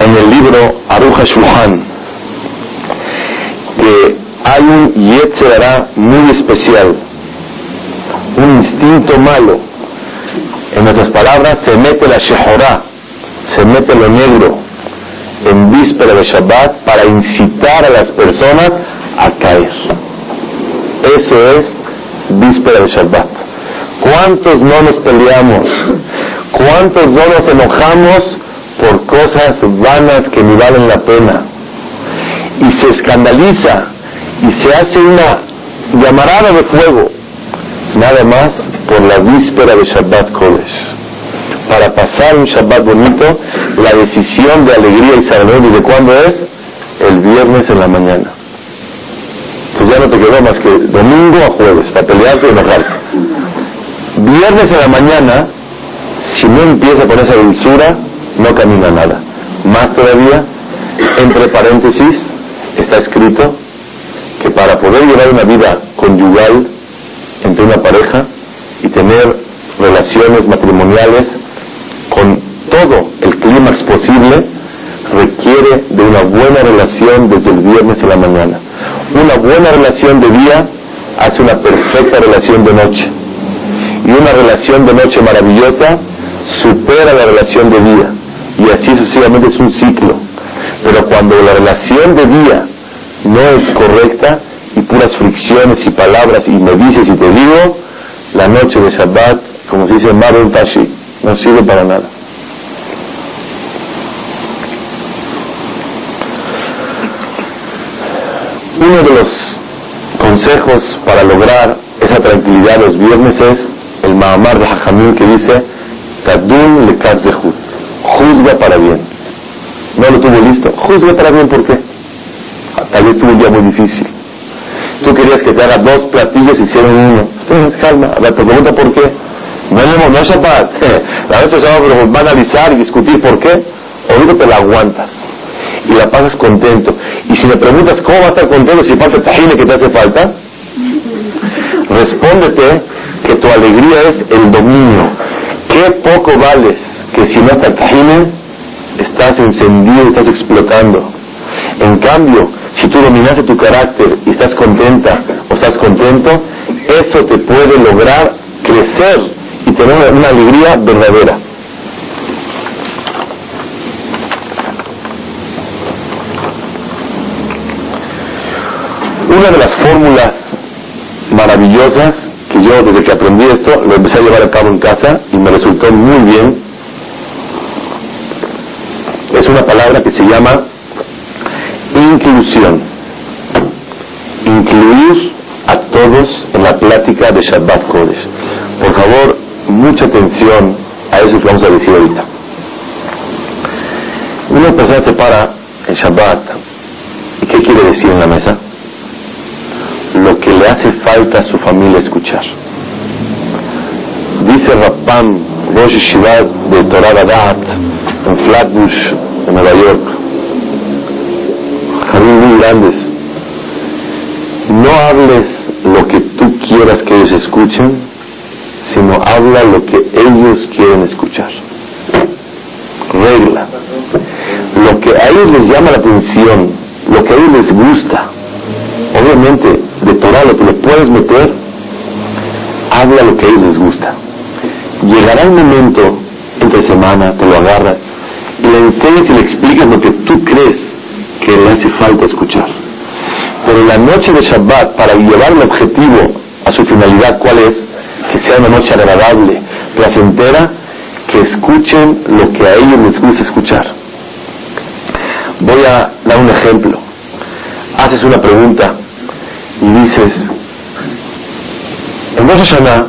en el libro Aruja Shulchan que hay un Yetzerara muy especial, un instinto malo. En nuestras palabras, se mete la Shehorah, se mete lo negro en víspera de Shabbat para incitar a las personas a caer. Eso es víspera de Shabbat. ¿Cuántos no nos peleamos? ¿Cuántos no nos enojamos por cosas vanas que ni valen la pena? Y se escandaliza y se hace una llamarada de fuego, nada más por la víspera de Shabbat Kodesh. Para pasar un Shabbat bonito, la decisión de alegría y salud, ¿y de cuándo es? El viernes en la mañana. Entonces ya no te quedó más que domingo a jueves, para pelearte y enojarse. Viernes en la mañana, si no empieza con esa dulzura, no camina nada. Más todavía, entre paréntesis, está escrito que para poder llevar una vida conyugal entre una pareja y tener relaciones matrimoniales con todo el clímax posible, requiere de una buena relación desde el viernes en la mañana. Una buena relación de día hace una perfecta relación de noche. Y una relación de noche maravillosa supera la relación de día. Y así sucesivamente es un ciclo. Pero cuando la relación de día no es correcta y puras fricciones y palabras y me dices y te digo, la noche de Shabbat, como se dice Marun Tashi, no sirve para nada. Uno de los consejos para lograr esa tranquilidad los viernes es el Mahamar de Jajamín que dice Tadun le juzga para bien. No lo tuvo listo, juzga para bien, ¿por qué? Tal vez tuvo un día muy difícil. Tú querías que te haga dos platillos y hicieron uno. calma, a ver, te pregunta por qué. No, no, es Shabbat. La noche pero va a analizar y discutir por qué. Ahorita te la aguantas y la pasas contento. Y si me preguntas cómo va a estar contento si falta tajine que te hace falta, respóndete que tu alegría es el dominio. Qué poco vales que si no está tajine, estás encendido, estás explotando. En cambio, si tú dominaste tu carácter y estás contenta o estás contento, eso te puede lograr crecer y tener una alegría verdadera. Una de las fórmulas maravillosas que yo desde que aprendí esto lo empecé a llevar a cabo en casa y me resultó muy bien es una palabra que se llama inclusión. Incluir a todos en la plática de Shabbat Kodesh. Por favor, mucha atención a eso que vamos a decir ahorita. Una persona se para en Shabbat. ¿Y qué quiere decir en la mesa? lo que le hace falta a su familia escuchar. Dice Rappam, Rosh Shivat de Torah Badat, en Flatbush, en Nueva York, jardín muy grandes, no hables lo que tú quieras que ellos escuchen, sino habla lo que ellos quieren escuchar. Regla. Lo que a ellos les llama la atención, lo que a ellos les gusta, obviamente de Torah lo que le puedes meter, habla lo que a ellos les gusta. Llegará el momento, entre semana, te lo agarras, le enseñas y le explicas lo que tú crees que le hace falta escuchar. Pero la noche de Shabbat, para llevar el objetivo a su finalidad, ¿cuál es? Que sea una noche agradable, placentera, que escuchen lo que a ellos les gusta escuchar. Voy a dar un ejemplo. Haces una pregunta y dices, en Rosh Hashanah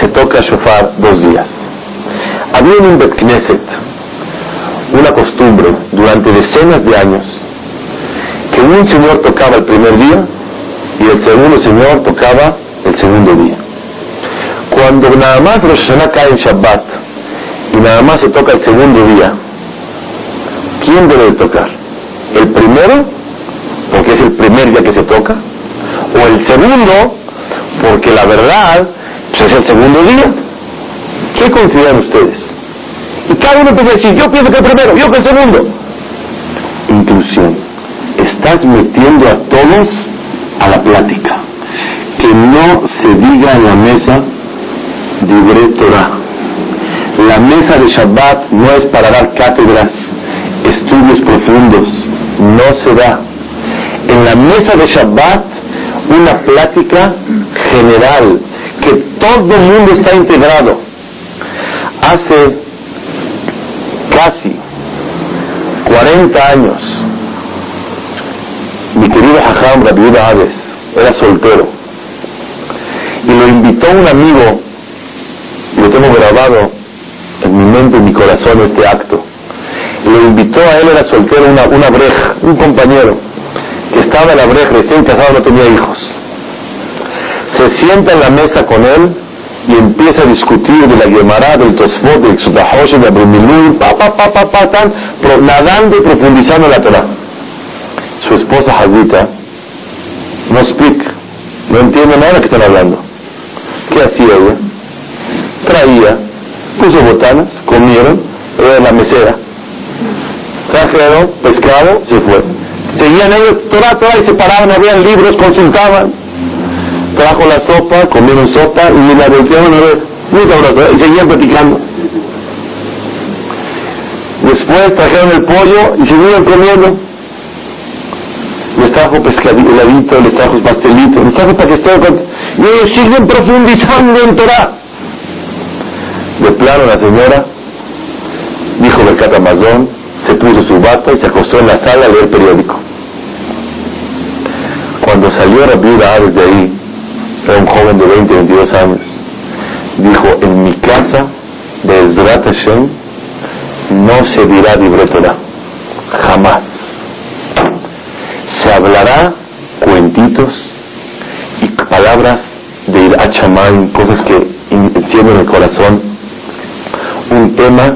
se toca shofar dos días. Había en un Bet una costumbre durante decenas de años que un señor tocaba el primer día y el segundo señor tocaba el segundo día. Cuando nada más Rosh Hashanah cae en Shabbat y nada más se toca el segundo día, ¿quién debe tocar? ¿El primero? Porque es el primer día que se toca. ¿O el segundo? Porque la verdad pues, es el segundo día. ¿Qué consideran ustedes? Y cada uno puede decir, yo pienso que el primero, yo que el segundo. Inclusión. Estás metiendo a todos a la plática. Que no se diga en la mesa Dibre Torah. La mesa de Shabbat no es para dar cátedras, estudios profundos. No se da. En la mesa de Shabbat, una plática general, que todo el mundo está integrado. Hace casi 40 años, mi querido Hajam Rabbi Aves era soltero y lo invitó un amigo, lo tengo grabado en mi mente, en mi corazón este acto. Lo invitó a él, era soltero, una, una breja, un compañero, que estaba en la breja, recién casado, no tenía hijos. Se sienta en la mesa con él y empieza a discutir de la Gemara, del Tosfot, del Xutahosh, de Abrumilur, pa, pa, pa, pa, pa, tan, nadando y profundizando en la Torah. Su esposa Hazita no explica, no entiende nada de que están hablando. ¿Qué hacía ella? Traía, puso botanas, comieron, era la mesera, trajeron pescado, se fue. Seguían ellos Torah, Torah y se paraban, habían libros, consultaban trajo la sopa, comieron sopa y la volteaban a ver, sabrosa, y seguían platicando. Después trajeron el pollo y seguían comiendo. Les trajo pescadito, les trajo pastelito, les trajo para que Y ellos siguen profundizando en Torah. De plano la señora dijo Berkat Amazon, se puso su bata y se acostó en la sala a leer periódico. Cuando salió la viuda desde ahí, era un joven de 20, 22 años, dijo, en mi casa de Ezrat Hashem no se dirá libre jamás. Se hablará cuentitos y palabras de ir cosas que encienden el corazón, un tema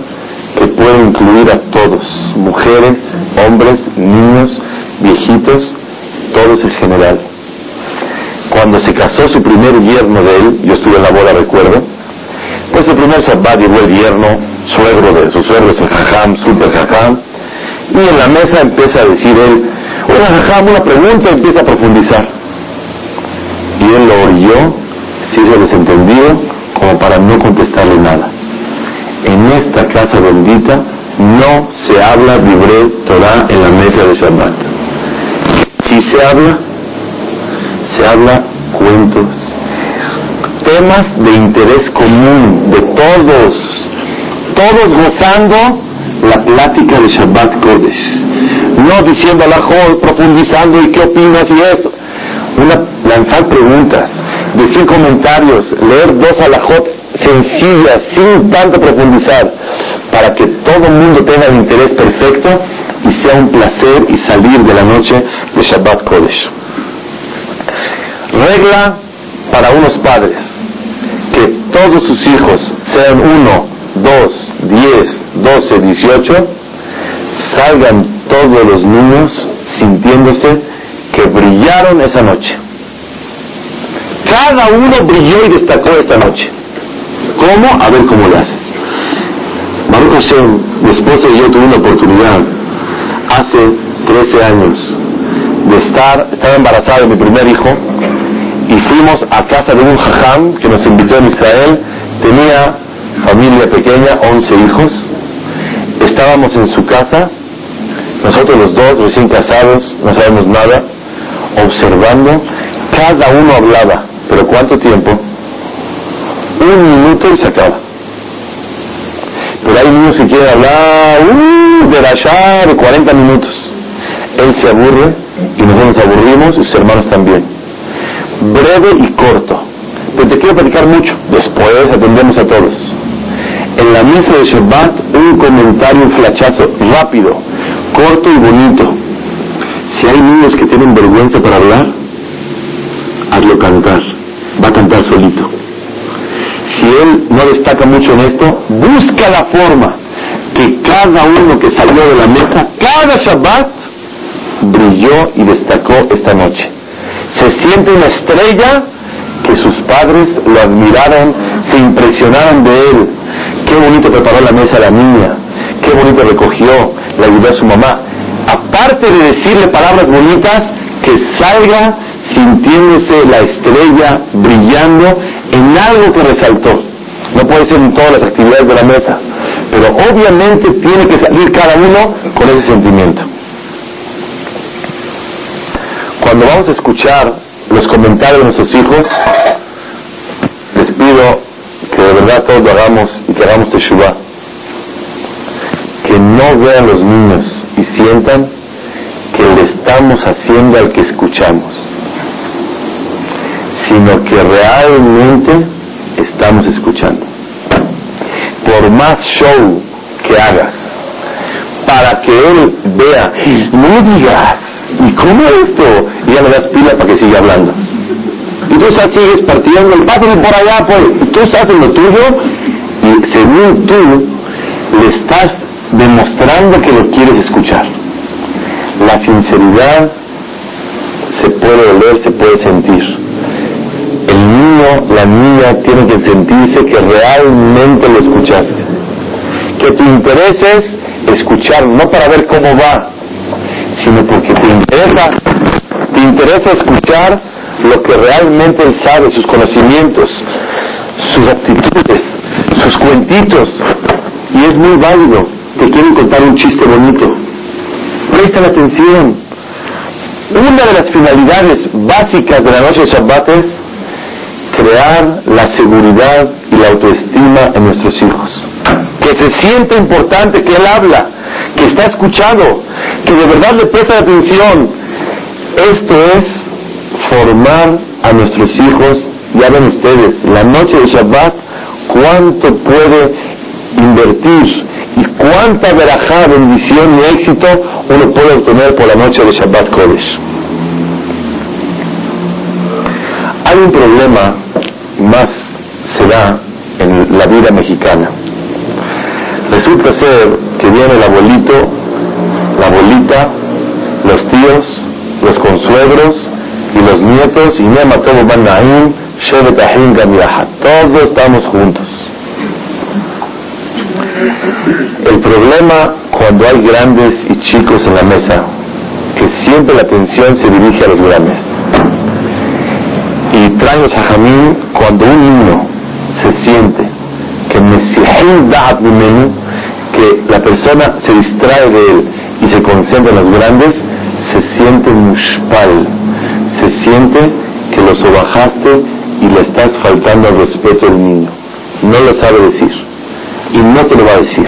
que puede incluir a todos, mujeres, hombres, niños, viejitos, todos en general cuando se casó su primer yerno de él, yo estuve en la boda, recuerdo, pues el primer Shabbat llegó el yerno, suegro de su suegro, es el Jajam, super Jajam, y en la mesa empieza a decir él, oye Jajam, una pregunta, empieza a profundizar. Y él lo oyó, se hizo desentendido, como para no contestarle nada. En esta casa bendita no se habla libre Torah en la mesa de Shabbat. Si se habla, se habla cuentos, temas de interés común de todos, todos gozando la plática de Shabbat Kodesh, no diciendo la joven, profundizando y qué opinas y esto, una, lanzar preguntas, decir comentarios, leer dos alajot sencillas, sin tanto profundizar, para que todo el mundo tenga el interés perfecto y sea un placer y salir de la noche de Shabbat Kodesh. Regla para unos padres, que todos sus hijos, sean uno, dos, diez, doce, dieciocho, salgan todos los niños sintiéndose que brillaron esa noche. Cada uno brilló y destacó esta noche. ¿Cómo? A ver cómo lo haces. Baruch Hashem, mi esposa y yo tuvimos la oportunidad hace 13 años de estar, estaba embarazada de mi primer hijo y fuimos a casa de un jajam que nos invitó en Israel. Tenía familia pequeña, 11 hijos. Estábamos en su casa, nosotros los dos recién casados, no sabemos nada, observando, cada uno hablaba, pero ¿cuánto tiempo? Un minuto y se acaba. Pero hay niños que quieren hablar, uh, de allá, de 40 minutos. Él se aburre y nosotros nos aburrimos y sus hermanos también. Breve y corto. Pero te quiero platicar mucho. Después atendemos a todos. En la misa de Shabbat, un comentario, un flachazo rápido, corto y bonito. Si hay niños que tienen vergüenza para hablar, hazlo cantar. Va a cantar solito. Si él no destaca mucho en esto, busca la forma que cada uno que salió de la mesa, cada Shabbat, brilló y destacó esta noche. Siente una estrella que sus padres lo admiraron, se impresionaron de él. Qué bonito preparó la mesa la niña, qué bonito recogió, le ayudó a su mamá. Aparte de decirle palabras bonitas, que salga sintiéndose la estrella brillando en algo que resaltó. No puede ser en todas las actividades de la mesa, pero obviamente tiene que salir cada uno con ese sentimiento. Cuando vamos a escuchar los comentarios de nuestros hijos, les pido que de verdad todos lo hagamos y que hagamos teshuva. Que no vean los niños y sientan que le estamos haciendo al que escuchamos, sino que realmente estamos escuchando. Por más show que hagas, para que él vea, no digas, ¿y cómo esto? Y ya le das pila para que siga hablando. Y tú sigues partiendo, el pásame por allá, pues, tú estás en lo tuyo, y según tú le estás demostrando que lo quieres escuchar. La sinceridad se puede oler, se puede sentir. El niño, la niña tiene que sentirse que realmente lo escuchaste. Que tu interés es escuchar, no para ver cómo va, sino porque te interesa, te interesa escuchar lo que realmente él sabe, sus conocimientos, sus actitudes, sus cuentitos. Y es muy válido. Te quieren contar un chiste bonito. Presta atención. Una de las finalidades básicas de la noche de Shabbat es crear la seguridad y la autoestima en nuestros hijos. Que se sienta importante que él habla, que está escuchado, que de verdad le presta atención. Esto es formar a nuestros hijos. Ya ven ustedes, la noche de Shabbat, cuánto puede invertir y cuánta verajá, bendición y éxito uno puede obtener por la noche de Shabbat Kodesh. Hay un problema más se da en la vida mexicana. Resulta ser que viene el abuelito, la abuelita, los tíos, los consuegros y los nietos y Nema todo Bandaim, Shevet Ahim Todos estamos juntos. El problema cuando hay grandes y chicos en la mesa, que siempre la atención se dirige a los grandes. Y trae a Jamín cuando un niño se siente que la persona se distrae de él y se concentra en los grandes, se siente mushpal, se siente que lo sobajaste y le estás faltando al respeto al niño. No lo sabe decir y no te lo va a decir,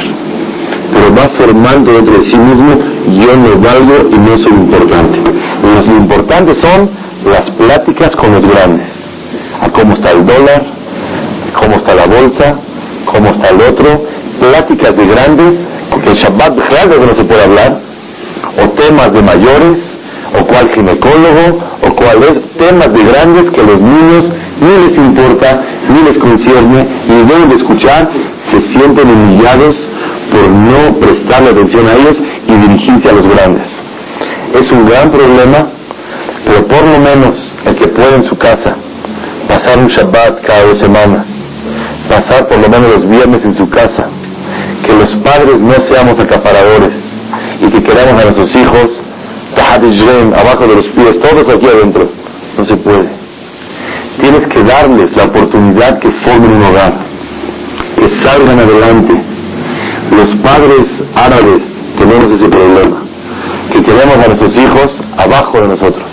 pero va formando dentro de sí mismo yo no valgo y no soy importante. Lo importante son las pláticas con los grandes, a cómo está el dólar, cómo está la bolsa, cómo está el otro, pláticas de grandes, porque el Shabbat que no se puede hablar, o temas de mayores, o cuál ginecólogo, o cuál es, temas de grandes que a los niños ni les importa, ni les concierne, ni deben de escuchar, se sienten humillados por no prestarle atención a ellos y dirigirse a los grandes. Es un gran problema pero por lo menos el que puede en su casa pasar un Shabbat cada dos semanas, pasar por lo menos los viernes en su casa, que los padres no seamos acaparadores y que queramos a nuestros hijos abajo de los pies, todos aquí adentro. No se puede. Tienes que darles la oportunidad que formen un hogar, que salgan adelante. Los padres árabes tenemos ese problema, que queremos a nuestros hijos abajo de nosotros.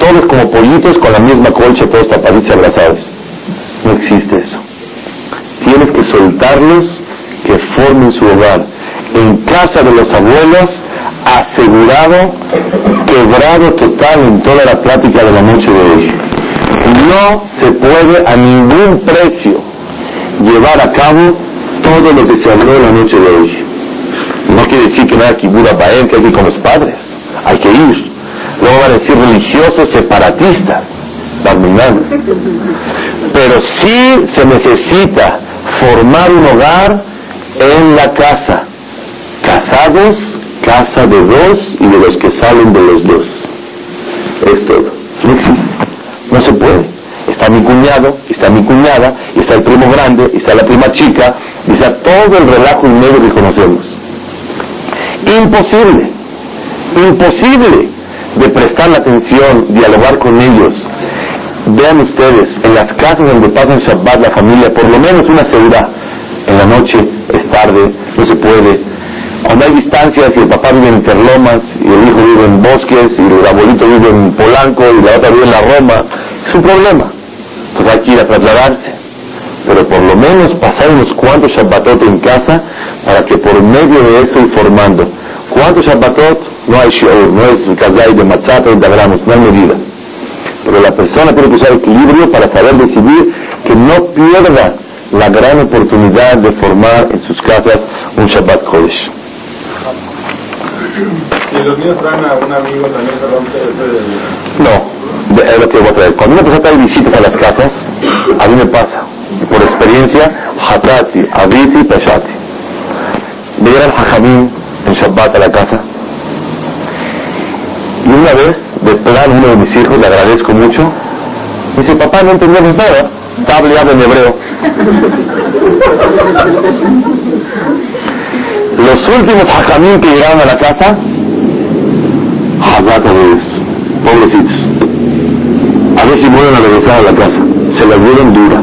Todos como pollitos con la misma colcha, todos tapaditos y abrazados. No existe eso. Que soltarlos que formen su hogar. En casa de los abuelos, asegurado, quebrado total en toda la plática de la noche de hoy. No se puede a ningún precio llevar a cabo todo lo que se habló en la noche de hoy. No quiere decir que no hay kibura para él, que hay que ir con los padres. Hay que ir. Luego van a decir religiosos separatistas. Pero sí se necesita formar un hogar en la casa. Casados, casa de dos y de los que salen de los dos. Es todo. No existe. No se puede. Está mi cuñado, está mi cuñada, está el primo grande, está la prima chica, está todo el relajo y medio que conocemos. Imposible. Imposible de prestar la atención, dialogar con ellos. Vean ustedes, en las casas donde pasan Shabbat la familia, por lo menos una seguridad. En la noche es tarde, no se puede. Cuando hay distancias y el papá vive en Terlomas y el hijo vive en Bosques y el abuelito vive en Polanco y la otra vive en la Roma, es un problema. Entonces hay que ir a trasladarse. Pero por lo menos pasar unos cuantos Shabbatot en casa para que por medio de eso ir formando. ¿Cuántos Shabbatot? No hay shiur, no es kazay de matzah, 30 gramos, no hay medida. Pero la persona tiene que usar equilibrio para saber decidir que no pierda la gran oportunidad de formar en sus casas un Shabbat Kodesh. ¿Y los niños traen a un amigo también se rompe No, es lo que voy a traer. Cuando una persona trae visitas a las casas, a mí me pasa, por experiencia, hatati, aviti, peshati. Llegar al hajamim en Shabbat a la casa. Y una vez, de plan, uno de mis hijos, le agradezco mucho, dice, papá, no entendemos nada, está hablando en hebreo. Los últimos hajamín que llegaron a la casa, Hazat pobrecitos. A ver si vuelven a regresar a la casa. Se la dieron dura.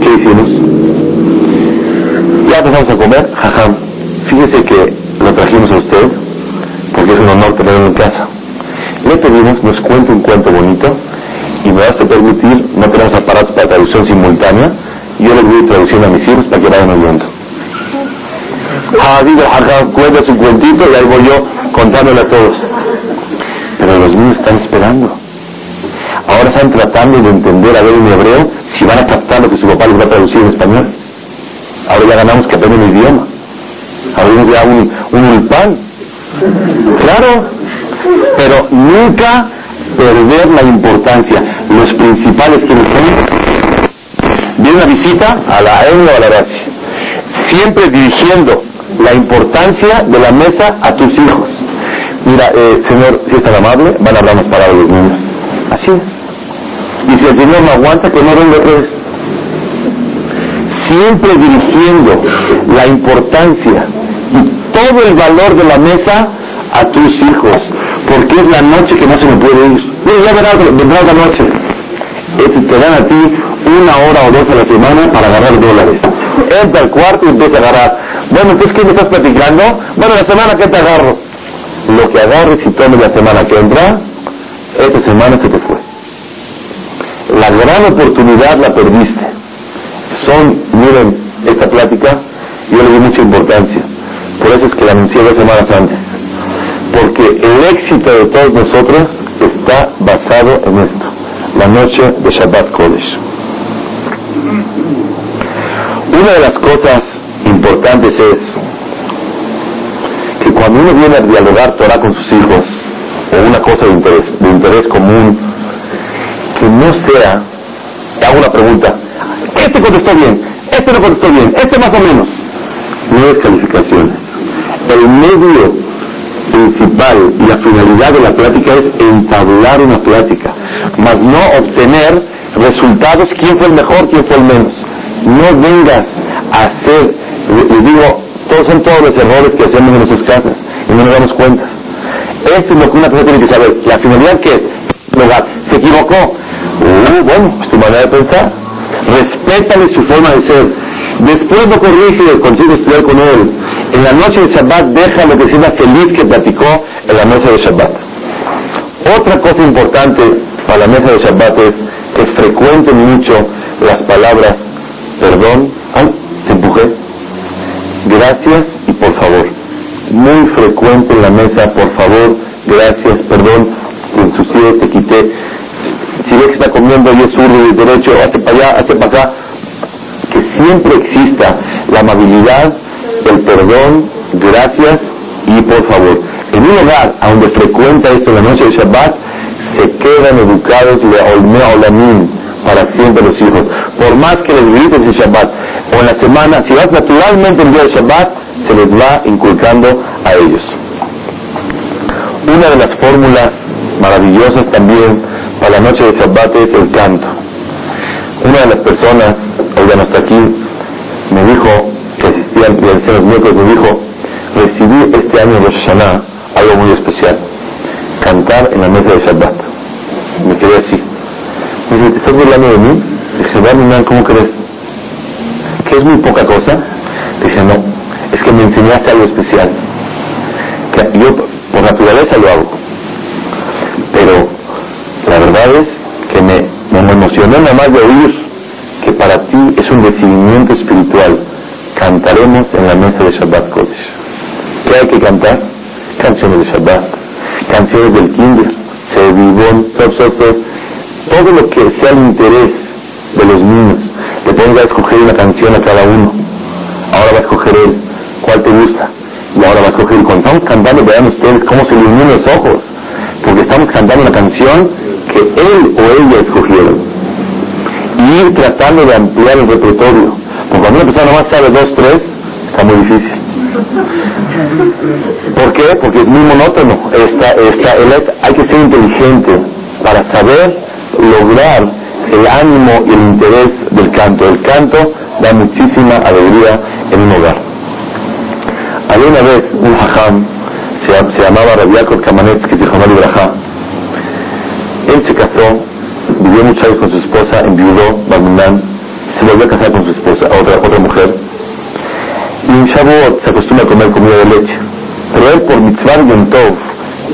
¿Qué hicimos? Ya empezamos a comer, jajam. Fíjese que lo trajimos a usted, porque es un honor tenerlo en casa. Nos cuente un cuento bonito y me vas a permitir, no tenemos aparatos para traducción simultánea, yo le voy traduciendo a mis hijos para que vayan oyendo. Javid acá cuenta su cuentito y ahí voy yo contándole a todos. Pero los niños están esperando. Ahora están tratando de entender a ver en hebreo si van a captar lo que su papá les va a traducir en español. Ahora ya ganamos que aprenden el idioma. Abrimos ya un, un pan. Claro, pero nunca perder la importancia. Los principales que son, viene una visita a la ENA o a la gracia. Siempre dirigiendo la importancia de la mesa a tus hijos. Mira, eh, Señor, si es tan amable, van a hablar más palabras los niños. Así es. Y si el Señor no aguanta, que no venga otra. Siempre dirigiendo la importancia y todo el valor de la mesa a tus hijos, porque es la noche que no se me puede ir. Mira, ya verás, vendrá la noche. Este, te dan a ti una hora o dos a la semana para agarrar dólares. Entra al cuarto y empieza a agarrar. Bueno, entonces, ¿qué me estás platicando? Bueno, la semana que te agarro. Lo que agarres y tomes la semana que entra, esta semana se te fue. La gran oportunidad la perdiste. Son, miren, esta plática, yo le di mucha importancia. Por eso es que la anuncié dos semanas antes. Porque el éxito de todos nosotros está basado en esto. La noche de Shabbat Kodesh. Una de las cosas importantes es que cuando uno viene a dialogar Torah con sus hijos, o una cosa de interés, de interés común, que no sea, te hago una pregunta, este contestó bien, este no contestó bien, este más o menos, no es calificaciones. El medio principal y la finalidad de la plática es entablar una plática, más no obtener resultados, quién fue el mejor, quién fue el menos. No vengas a hacer, les digo, todos son todos los errores que hacemos en nuestras casas y no nos damos cuenta. Esto es lo que una persona tiene que saber. La finalidad que es, se equivocó. Uh, bueno, es tu manera de pensar. Respétale su forma de ser. Después lo corrige, consigue estudiar con él. En la noche de Shabbat deja lo que sienta feliz que platicó en la mesa de Shabbat. Otra cosa importante para la mesa de Shabbat es que frecuenten mucho las palabras perdón, ay, te empujé, gracias y por favor. Muy frecuente en la mesa, por favor, gracias, perdón, te ensucié, te quité. Si ves que está comiendo y es zurdo y derecho, hace para allá, hace para acá. Que siempre exista la amabilidad, el perdón, gracias y por favor. En un hogar donde frecuenta esto la noche de Shabbat, se quedan educados Olamim para siempre los hijos. Por más que les grites en Shabbat o en la semana, si vas naturalmente el día de Shabbat, se les va inculcando a ellos. Una de las fórmulas maravillosas también para la noche de Shabbat es el canto. Una de las personas, hasta aquí, me dijo que asistían y los miércoles, me dijo, recibí este año de Hashanah algo muy especial, cantar en la mesa de Shabbat. Me quedé así. Me dice, ¿te estás burlando de mí? Barminan, ¿cómo crees? ¿Que es muy poca cosa? Dice, no, es que me enseñaste algo especial. Que yo por naturaleza lo hago. Pero la verdad es que me, me emocioné nada más de oír que para ti es un recibimiento espiritual. Cantaremos en la mesa de Shabbat Kodesh. ¿Qué hay que cantar? Canciones de Shabbat, canciones del Kinder, Sevivón, Sop, todo lo que sea el interés de los niños. Le ponga a escoger una canción a cada uno. Ahora va a escoger él cuál te gusta. Y ahora va a escoger. Cuando estamos cantando, vean ustedes cómo se iluminan los ojos. Porque estamos cantando una canción que él o ella escogieron. Y ir tratando de ampliar el repertorio. Cuando una persona nomás sabe dos, tres, está muy difícil. ¿Por qué? Porque es muy monótono. Esta, esta, hay que ser inteligente para saber lograr el ánimo y el interés del canto. El canto da muchísima alegría en un hogar. Había una vez un hajam, se, se llamaba Rabiakov Kamanetsky, que se Ibrahá. Él se casó, vivió muchos años con su esposa, enviudó, Bagundán, se volvió a casar con su esposa, otra, otra mujer. Y en Shavuot se acostumbra a comer comida de leche. Pero él, por mitzvah y Tov,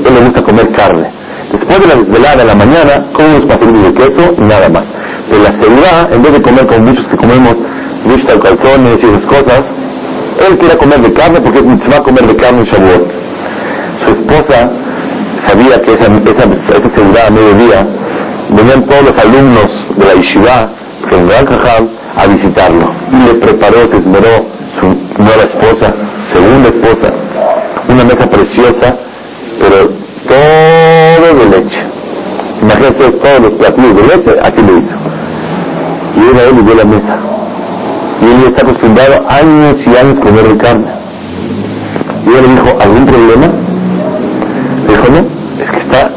él le gusta comer carne. Después de la desvelada en la mañana, come unos pastelitos de queso y nada más. Pero la seguridad, en vez de comer como muchos que comemos o calzones y esas cosas, él quiere comer de carne porque va a comer de carne en Shavuot. Su esposa sabía que esa, esa, esa seguridad a mediodía venían todos los alumnos de la Yeshiva, General Cajal, a visitarlo. Y le preparó, se esmeró su nueva esposa, segunda esposa, una mesa preciosa, pero todo de leche. Imagínense todos los platillos de leche, así lo hizo. Y él a él le dio la mesa. Y él está acostumbrado años y años a comer de carne. Y él le dijo, ¿algún problema? Le dijo, no, es que está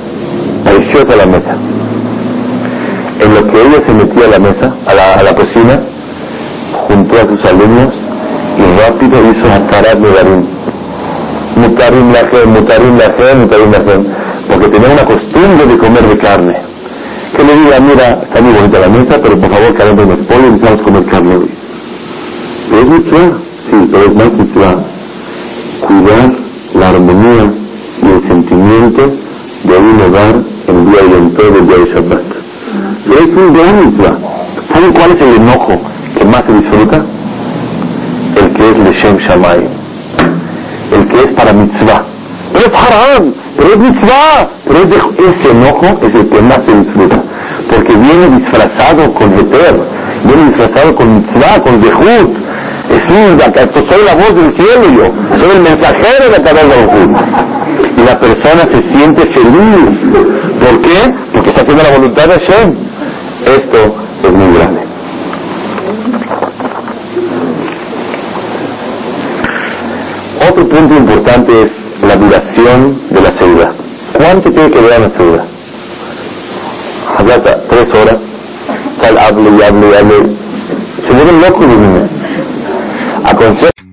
deliciosa la mesa. En lo que ella se metía a la mesa, a la, a la cocina, junto a sus alumnos y rápido hizo de Darín mutarim lajem, mutarim lajem, mutarim lajem, porque tenía una costumbre de comer de carne. Que le diga, mira, está muy bonita la mesa, pero por favor calenten los pollos y vamos a comer carne hoy. ¿Es mitzvah? Sí, pero es más mitzvah. Cuidar la armonía y el sentimiento de un hogar en día y en todo el día de Shabbat. Es un gran mitzvah. ¿Saben cuál es el enojo que más se disfruta? El que es Leshem Shammai el que es para mitzvah. Pero es haram, pero es mitzvah. Pero ese enojo es el que más se disfruta. Porque viene disfrazado con Heter, viene disfrazado con mitzvah, con zehut. Es un, soy la voz del cielo yo, soy el mensajero de la del Y la persona se siente feliz. ¿Por qué? Porque está haciendo la voluntad de Hashem. Esto es muy grande. Otro punto importante es la duración de la célula. ¿Cuánto tiene que durar la célula? tres horas, tal hable y hable y hable. Se vuelven locos los niños.